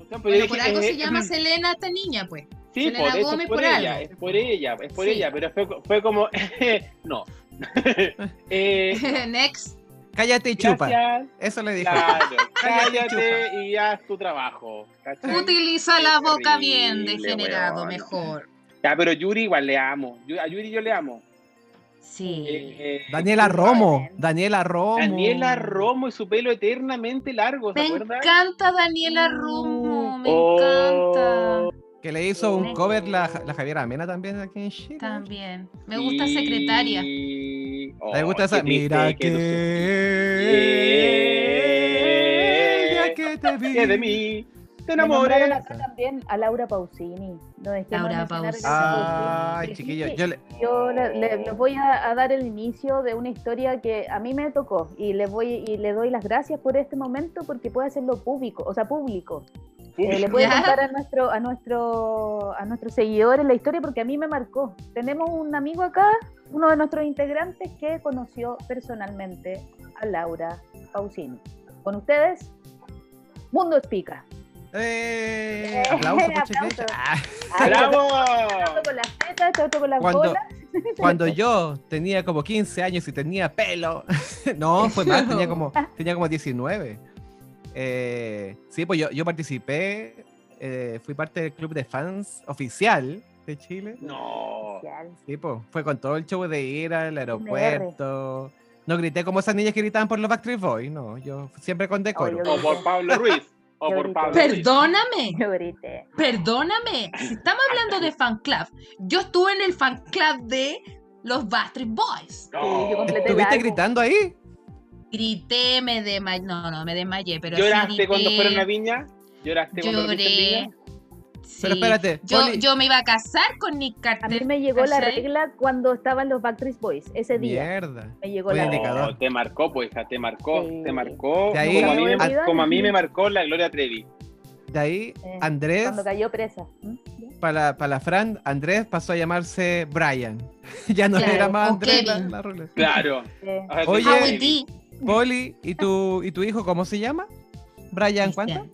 Pero dije, por algo se llama Selena esta niña, pues. Sí, Selena por, Gómez es por, por ella, algo. es por ella, es por Sí. ella, pero fue, fue como, no. eh, Next. Cállate y chupa. gracias, Eso le dije. claro, Cállate y cállate y haz tu trabajo. ¿cachai? Utiliza Qué la boca bien, degenerado, weón. mejor. Ya, pero Yuri igual le amo, a Yuri yo le amo. Sí. Eh, Daniela tú Romo. bien. Daniela Romo. Daniela Romo y su pelo eternamente largo, ¿se Me encanta Daniela Romo, me Oh. encanta. Que le hizo un cover la, la Javiera Amena también aquí en Chile. También. Me gusta Y- Secretaria. Oh, ¿Te gusta esa? Mira que no que... Ya que te vi. que de mí te acá también a Laura Pausini. No de Laura Pausini. Ay, yo le... Yo le, le- les voy a, a dar el inicio de una historia que a mí me tocó y le voy y le doy las gracias por este momento porque puede hacerlo público, o sea, público. Eh, le voy a contar a nuestro a nuestro a nuestros seguidores la historia porque a mí me marcó. Tenemos un amigo acá, uno de nuestros integrantes que conoció personalmente a Laura Pausini. Con ustedes, Mundo Explica. Eh, aplauso, por Aplauso. Ah, Ay, ¡Bravo! Con las tetas, este con las Cuando, bolas. cuando yo tenía como 15 años y tenía pelo, no, fue más, tenía como, tenía como 19. Eh, sí, pues yo, yo participé, eh, fui parte del club de fans oficial de Chile. No. Sí, pues, fue con todo el show de ir al aeropuerto. No grité como esas niñas que gritaban por los Backstreet Boys, no, yo siempre con decoro. O por Pablo Ruiz. O por. Pablo. Perdóname, Yo grité. perdóname. Si estamos hablando de fan club, yo estuve en el fan club de los Backstreet Boys. No. ¿Estuviste gritando ahí? Grité, me desmayé. No, no, me desmayé, pero sí ¿Lloraste grité. cuando fueron a Viña? ¿Lloraste cuando fuiste a Lloré. Viña? Sí. Pero espérate, Yo, Poli- yo me iba a casar con Nick A mí Carter. me llegó la regla cuando estaban los Backstreet Boys, ese día. Mierda. Me llegó Buen la indicador. regla. Te marcó, pues, hija, te marcó, Sí. te marcó. De ahí- como, a mí me, An- mar- como a mí me marcó la Gloria Trevi. De ahí, Eh, Andrés, Cuando cayó presa. ¿Mm? para, para la Fran, Andrés pasó a llamarse Brian. ya no Claro, era más Andrés la, la. Claro. Eh, te Oye. Poli, ¿y tu, ¿y tu hijo cómo se llama? ¿Brian cuánto?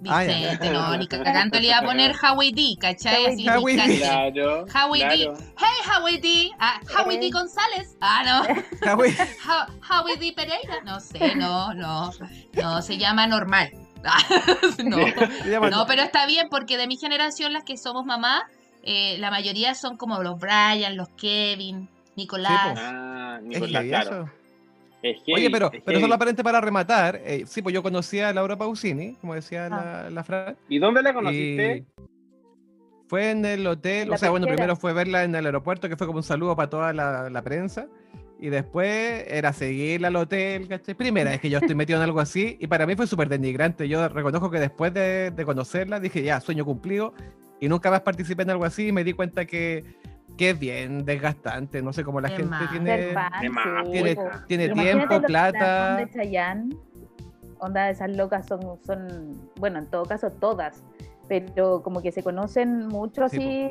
Vicente. Ah. Vicente, no, ni cagando le iba a poner Howie D, ¿cachai? Así, Howie D. Claro. Howie D. Hey, Howie D. Ah, Howie D. González. Ah, no. Ah, güey. Ho- Howie D. Pereira. No sé, no, no. No, se llama normal. no. No, pero está bien porque de mi generación, las que somos mamás, eh, la mayoría son como los Brian, los Kevin, Nicolás. Sí, Ah, Nicolás, claro. Es heavy, Oye, pero, es pero heavy. solo aparente para rematar. eh, sí, pues yo conocí a Laura Pausini, como decía Ah. la, la Fran. ¿Y dónde la y conociste? Fue en el hotel, La o sea, bueno, primero fue verla en el aeropuerto, que fue como un saludo para toda la, la prensa. Y después era seguirla al hotel, ¿cachai? Primera vez que yo estoy metido en algo así. Y para mí fue súper denigrante. Yo reconozco que después de, de conocerla dije, ya, sueño cumplido. Y nunca más participé en algo así. Y me di cuenta que, que es bien desgastante. No sé cómo la De gente más. tiene, de más, tiene, Imagínate tiempo, plata. fans de Chayanne, onda, esas locas son, son, bueno, en todo caso todas, pero como que se conocen mucho Sí, así,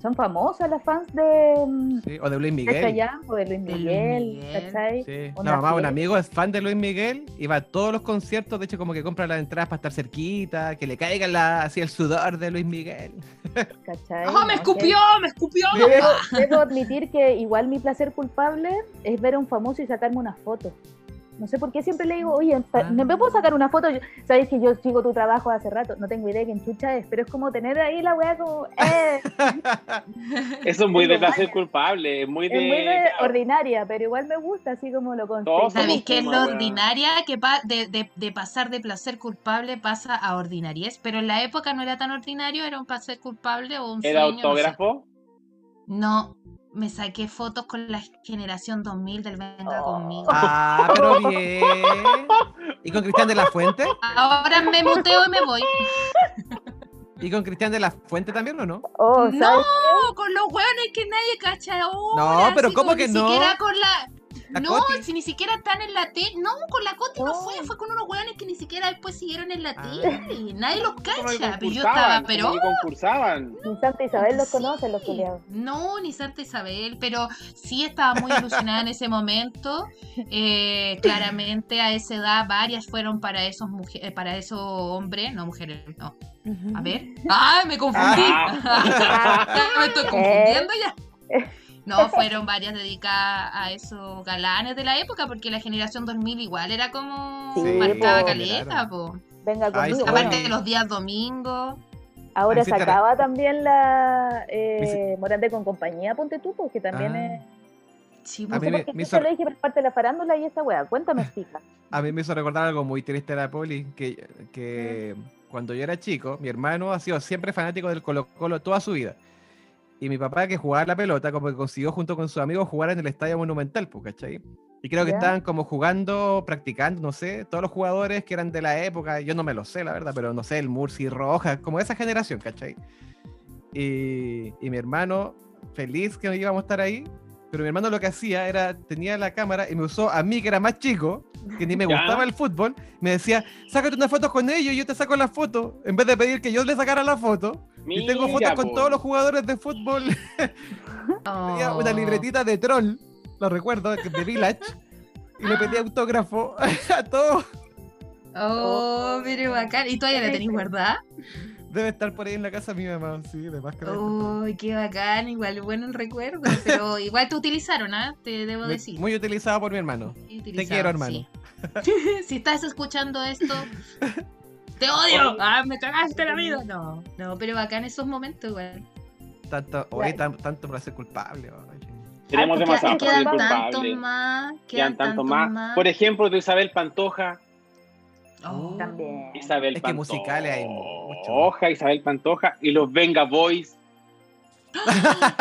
son famosas las fans de, mm, Sí, o de Luis de Miguel. Chayanne o de Luis De Luis Miguel. ¿cachai? Sí. Onda La mamá, un amigo es fan de Luis Miguel y va a todos los conciertos, de hecho como que compra las entradas para estar cerquita, que le caiga la, así el sudor de Luis Miguel. ¿cachai? ¡Oh, No me escupió! ¡Me escupió! Debo, debo admitir que igual mi placer culpable es ver a un famoso y sacarme una foto. No sé por qué siempre le digo, oye, Ah. ¿me puedo sacar una foto? Yo- Sabes que yo sigo tu trabajo hace rato, no tengo idea de quién chucha es, pero es como tener ahí la weá como, eh, Eso es muy de placer culpable, es muy de... es muy de ordinaria, pero igual me gusta, así como lo consigo. ¿Sabéis qué es lo ordinaria? Que pa- de, de- de pasar de placer culpable pasa a ordinariez, pero en la época no era tan ordinario, era un placer culpable o un ¿Era sueño. no sé. autógrafo? No, me saqué fotos con la generación 2000 del Venga Oh. Conmigo. Ah, pero bien. ¿Y con Cristian de la Fuente? Ahora me muteo y me voy. ¿Y con Cristian de la Fuente también o no? Oh, No, con los hueones que nadie cacha ahora. No, pero ¿cómo que ni no? siquiera con la... La no, Coti. si ni siquiera están en la tele. No, con la Coti no, No. fue, fue con unos weones que ni siquiera después siguieron en la Ah. tele. Nadie los cacha. Pero yo estaba, pero. que concursaban. Ni Santa Isabel los Sí. conoce, los culiados. No, ni Santa Isabel, pero sí estaba muy ilusionada en ese momento. Eh, claramente a esa edad varias fueron para esos mujeres, para esos hombres, no mujeres, no. A ver. ¡Ay, me confundí! me estoy confundiendo ya. No, fueron varias dedicadas a esos galanes de la época, porque la generación 2000 igual era como Sí, marcaba po. caleta, Claro. po. Venga Ay, conmigo. Aparte bueno. de los días domingos. Ahora Ay, sacaba también la eh, Morante con compañía, ponte tú, porque también Ah. es. Sí. No sé me- por qué me yo hizo- te lo dije por parte de la farándula y esta wea. Cuéntame, explica. A mí me hizo recordar algo muy triste de la poli, que, que cuando yo era chico, mi hermano ha sido siempre fanático del Colo Colo toda su vida. Y mi papá que jugaba la pelota, como que consiguió junto con sus amigos jugar en el Estadio Monumental, ¿cachai? Y creo que Ya. estaban como jugando, practicando, no sé, todos los jugadores que eran de la época, yo no me lo sé, la verdad, pero no sé, el Murci Rojas, como esa generación, ¿cachai? Y, y mi hermano, feliz que íbamos a estar ahí, pero mi hermano lo que hacía era, tenía la cámara y me usó a mí, que era más chico, que ni me Ya. gustaba el fútbol, me decía, sácate una foto con ellos y yo te saco la foto, en vez de pedir que yo le sacara la foto. y tengo fotos Mira, con todos los jugadores de fútbol. Tenía una libretita de troll, lo recuerdo, de Village, y le pedí autógrafo a todos. Oh, pero bacán. ¿Y todavía la tenéis guardada? Debe estar por ahí en la casa mi mamá, sí, de más que debe estar por ahí. Oh, qué bacán, igual bueno el recuerdo. Pero igual te utilizaron, ¿ah? Te debo decir. Muy utilizado por mi hermano. Te quiero, hermano. sí. si estás escuchando esto, te odio. Ah, me cagaste la vida. No, no, pero bacán esos momentos, igual. Tanto, oye, tan- tanto para ser culpable. oye. Tenemos demasiado qué- para ser Quedan tantos culpables. más. Quedan tanto tantos más. Por ejemplo, de Isabel Pantoja. Oh. También. Isabel Es que Pantoja. musicales hay mucho. Oja, Isabel Pantoja y los Venga Boys.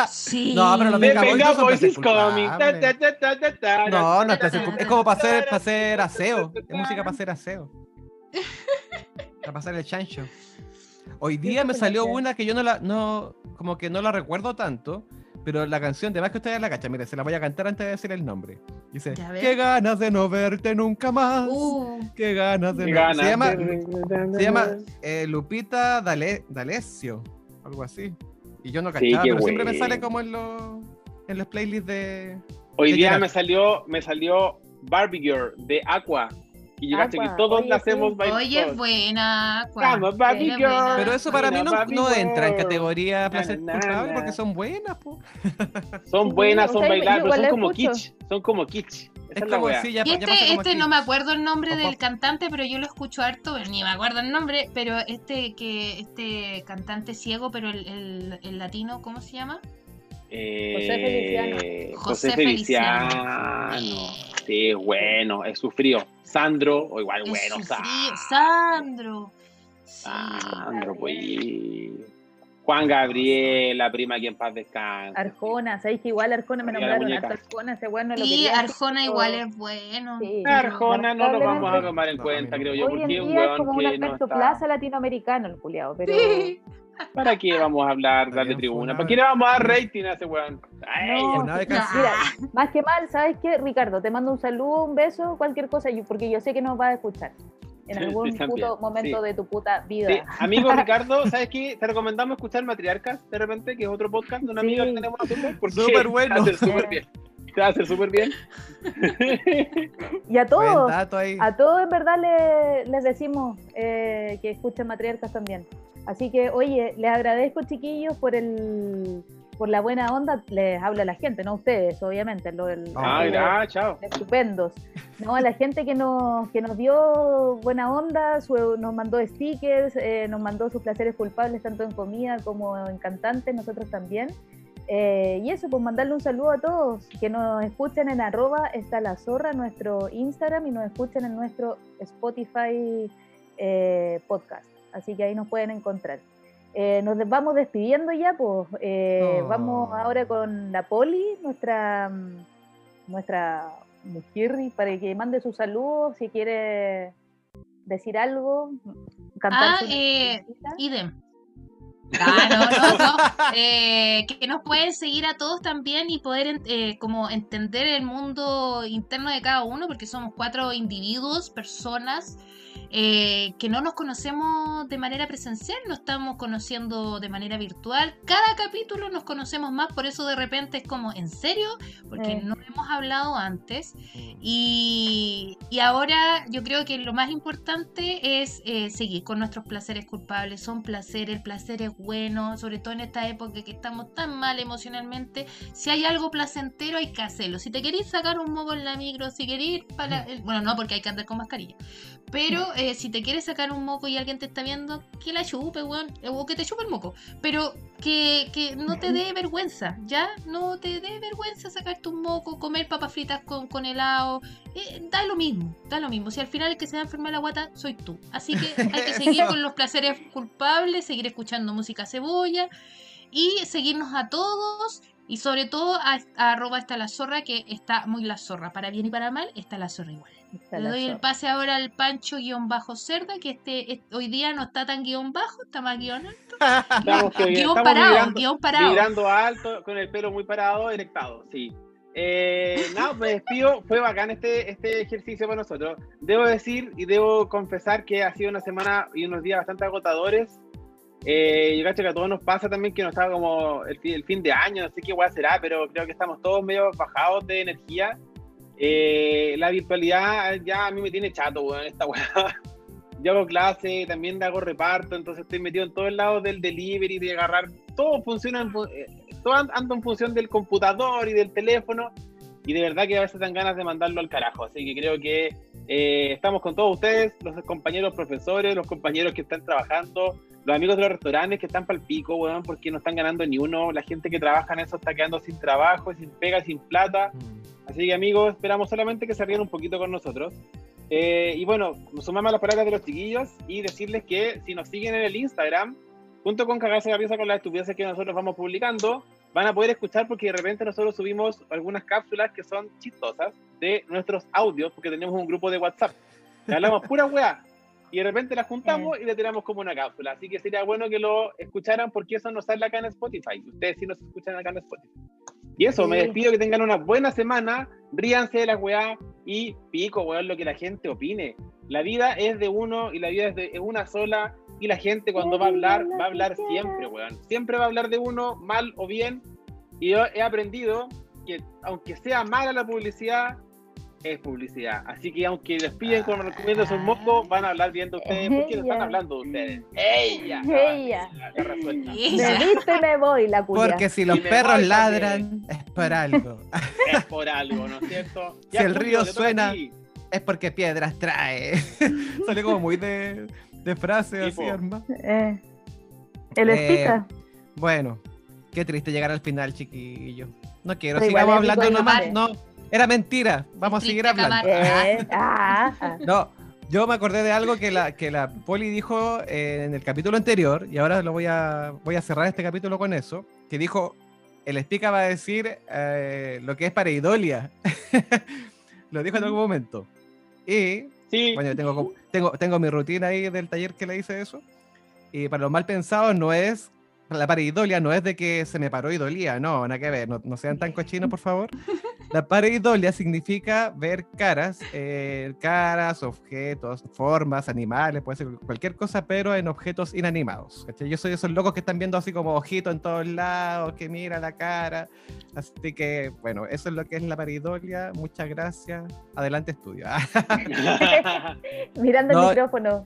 Sí. No, pero los Venga Boys Venga Boys ta, No, no es, como para hacer, para hacer aseo. Es música para hacer aseo. Para pasar el chancho. Hoy día me salió que- una que yo no la, no, como que no la recuerdo tanto, pero la canción, de más que ustedes la cachan, mire, se la voy a cantar antes de decir el nombre. Dice, qué ganas de no verte nunca más. Uh, Qué ganas de Qué no... ganas Se llama, de- se llama eh, Lupita Dale, D'Alessio, algo así. Y yo no cachaba, pero siempre me sale como en los, en los playlists de... Hoy de día Gerard. me salió, me salió Barbie Girl de Aqua. Y cacho que todos oye, la hacemos sí. bailar. oye, es buena. Vamos, Girl. buena. Pero eso para mí no, entra en categoría placer Na, na, culpable na. porque son buenas, po. Son buenas, o son sea, yo bailables, son como escucho. kitsch. Son como kitsch. Es es la como wea. si ya, Y ya este, como este que- no me acuerdo el nombre O del cantante, pero yo lo escucho harto, pero ni me acuerdo el nombre, pero este que este cantante ciego, pero el, el, el latino, ¿cómo se llama? Eh, José José Feliciano. Sí, bueno, es sufrido. Sandro, o igual Es bueno, sufrido. Sa- Sandro. Sí. Sandro, pues. Juan Gabriel, la prima que en paz descansa. Arjona, ¿sabéis que igual Arjona me nombraron Arjona? Ese weón no lo Y quería Arjona igual es bueno. Sí. Arjona no lo vamos a tomar en cuenta, creo yo, Hoy en porque es un día es weón como un que no está... plaza latinoamericano el culiao, pero Sí. ¿Para qué vamos a hablar, darle tribuna? ¿Para qué le vamos a dar rating a ese weón? Ay, No, mira, más que mal, ¿sabes qué? Ricardo, te mando un saludo, un beso, cualquier cosa, porque yo sé que nos vas a escuchar en algún sí, puto momento sí. de tu puta vida. Sí, amigo Ricardo, ¿sabes qué? Te recomendamos escuchar Matriarcas, de repente, que es otro podcast de una amiga Sí. que tenemos nosotros. Porque Súper bueno. Te va a hacer súper bien. Te va a hacer súper bien. Y a todos, a todos en verdad le- les decimos eh, que escuchen matriarcas también. Así que, oye, les agradezco, chiquillos, por el por la buena onda. Les habla la gente, no ustedes, obviamente. lo- el- Ah, el- ya, chao. estupendos. No, a la gente que nos, que nos dio buena onda, su- nos mandó stickers, eh, nos mandó sus placeres culpables tanto en comida como en cantantes, nosotros también. Eh, y eso, pues mandarle un saludo a todos, que nos escuchen en arroba está la zorra, nuestro Instagram, y nos escuchen en nuestro Spotify eh, podcast. Así que ahí nos pueden encontrar. Eh, nos vamos despidiendo ya, pues eh, Oh. vamos ahora con la Poli, nuestra, mm, nuestra mujer, para que mande sus saludos, si quiere decir algo, cantar Ah, su eh. Idem. Ah, no, no, no. Eh, que nos pueden seguir a todos también y poder en- eh, como entender el mundo interno de cada uno, porque somos cuatro individuos, personas eh, que no nos conocemos de manera presencial, nos estamos conociendo de manera virtual. Cada capítulo nos conocemos más, por eso de repente es como, ¿en serio? Porque no hemos hablado antes. Y, y ahora yo creo que lo más importante es eh, seguir con nuestros placeres culpables. Son placeres, el placer es bueno, sobre todo en esta época que estamos tan mal emocionalmente. Si hay algo placentero hay que hacerlo. Si te queréis sacar un moco en la micro, si queréis para... eh, Bueno, no, porque hay que andar con mascarilla. Pero eh, si te quieres sacar un moco y alguien te está viendo, que la chupe, weón. O que te chupe el moco. Pero que, que no te dé vergüenza, ¿ya? No te dé vergüenza sacarte un moco, comer papas fritas con, con helado. Eh, da lo mismo, da lo mismo. Si al final el que se va a enfermar la guata soy tú. Así que hay que seguir con los placeres culpables, seguir escuchando música cebolla y seguirnos a todos. Y sobre todo a, a arroba está la zorra, que está muy la zorra. Para bien y para mal, está la zorra igual. Está Le doy el zorra. pase ahora al Pancho guion bajo cerda, que este, es- hoy día no está tan guion bajo, está más guion alto. Estamos, que- Guión estamos parado, vibrando, guion parado. vibrando alto, con el pelo muy parado, erectado, sí. Eh, nada, me despido. Fue bacán este, este ejercicio para nosotros. Debo decir y debo confesar que ha sido una semana y unos días bastante agotadores. Eh, yo cacho que a todos nos pasa también que nos estaba como el, fin- el fin de año, no sé qué igual será, pero creo que estamos todos medio bajados de energía. Eh, la virtualidad ya a mí me tiene chato, weón, esta weá. Yo hago clase, también hago reparto, entonces estoy metido en todos lados del delivery, de agarrar, todo funciona, en eh, todo an- ando en función del computador y del teléfono, y de verdad que a veces dan ganas de mandarlo al carajo, así que creo que eh, estamos con todos ustedes, los compañeros profesores, los compañeros que están trabajando, los amigos de los restaurantes que están pal pico, weón, porque no están ganando ni uno, la gente que trabaja en eso está quedando sin trabajo, sin pega, sin plata, Así que amigos, esperamos solamente que se rían un poquito con nosotros. Eh, y bueno, sumamos a las palabras de los chiquillos y decirles que si nos siguen en el Instagram, junto con cagarse la risa con las estupideces que nosotros vamos publicando, van a poder escuchar porque de repente nosotros subimos algunas cápsulas que son chistosas de nuestros audios, porque tenemos un grupo de WhatsApp. Le hablamos pura weá. Y de repente las juntamos y le tiramos como una cápsula. Así que sería bueno que lo escucharan porque eso no sale acá en Spotify. Ustedes sí nos escuchan acá en Spotify. Y eso, me Sí. despido, que tengan una buena semana, ríanse de las weá y pico, weón, lo que la gente opine. La vida es de uno y la vida es de es una sola y la gente cuando va a hablar, va a hablar siempre, weón. Siempre va a hablar de uno, mal o bien. Y yo he aprendido que aunque sea mala la publicidad, es publicidad. Así que aunque les piden con recomiendos un moco, van a hablar bien de ustedes porque están Ella. hablando de ustedes. ¡Ella! Ella. La garra suelta. Sí. Me visto y me voy, la culia. Porque si los perros voy ladran, es por algo. Es por algo, ¿no es cierto? Si el río suena, es porque piedras trae. Sale como muy de, de frase así, hermano. Eh, el Eh, estica. Bueno, qué triste llegar al final, chiquillo. No quiero, Pero sigamos hablando nomás. No, era mentira. Vamos a seguir hablando. Eh, ah, ah. No, yo me acordé de algo que la, que la Poli dijo eh, en el capítulo anterior, y ahora lo voy a, voy a cerrar este capítulo con eso, que dijo, el Spica va a decir eh, lo que es pareidolia. lo dijo en algún momento. Y, Sí, bueno, yo tengo, tengo, tengo mi rutina ahí del taller que le hice eso. Y para los mal pensados no es, la pareidolia no es de que se me paró y dolía, no, nada que ver, no, no sean tan cochinos, por favor. La pareidolia significa ver caras, eh, caras, objetos, formas, animales, puede ser cualquier cosa, pero en objetos inanimados. ¿cachai? Yo soy de esos locos que están viendo así como ojitos en todos lados, que mira la cara. Así que, bueno, eso es lo que es la pareidolia. Muchas gracias. Adelante, estudio. Mirando No. el micrófono.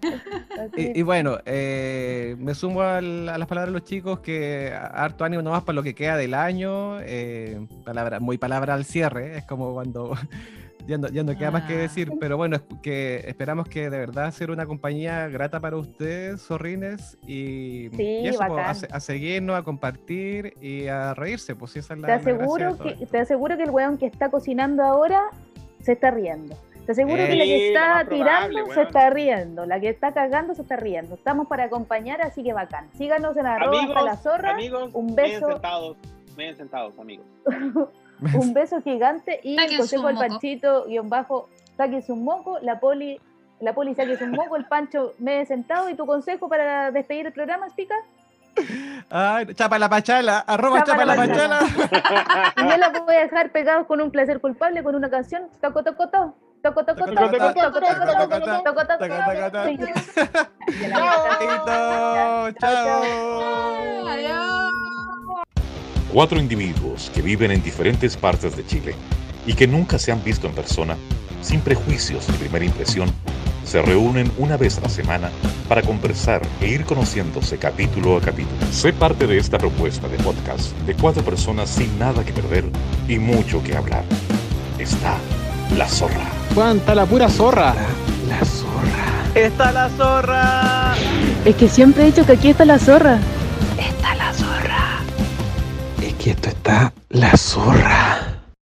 Y, y bueno, eh, me sumo al- a las palabras de los chicos que harto ánimo nomás para lo que queda del año. eh, palabra, muy palabra al cierre, es como cuando ya no, ya no queda más que Ah. decir, pero bueno, es que esperamos que de verdad sea una compañía grata para ustedes, zorrines, y, Sí, y eso, pues, a, a seguirnos, a compartir y a reírse, pues esa es la Te aseguro, que, te aseguro que el weón que está cocinando ahora se está riendo. Te aseguro que la que está probable, tirando se está riendo. La que está cagando se está riendo. Estamos para acompañar, así que bacán. Síganos en arroba hasta la zorra. amigos, un beso. sentados, ven sentados, amigos. Un beso gigante y consejo al panchito guion bajo, sáquense un moco, la poli, la poli sáquense un moco, el pancho me he sentado y tu consejo para despedir el programa, Spica. Ay, chapa la pachala, arroba Chapa chapa la la pachala. Y yo los voy a dejar pegados con un placer culpable, con una canción. Toco, toco, to toco, toco, toco, toco, toco, toco, toco, Chao, chao. Adiós. Cuatro individuos que viven en diferentes partes de Chile y que nunca se han visto en persona, sin prejuicios de primera impresión, se reúnen una vez a la semana para conversar e ir conociéndose capítulo a capítulo. Sé parte de esta propuesta de podcast de cuatro personas sin nada que perder y mucho que hablar. Está la Zorra. Juan, está la pura zorra. La, la zorra. ¡Está la zorra! Es que siempre he dicho que aquí está la zorra. Es que esto está la zorra.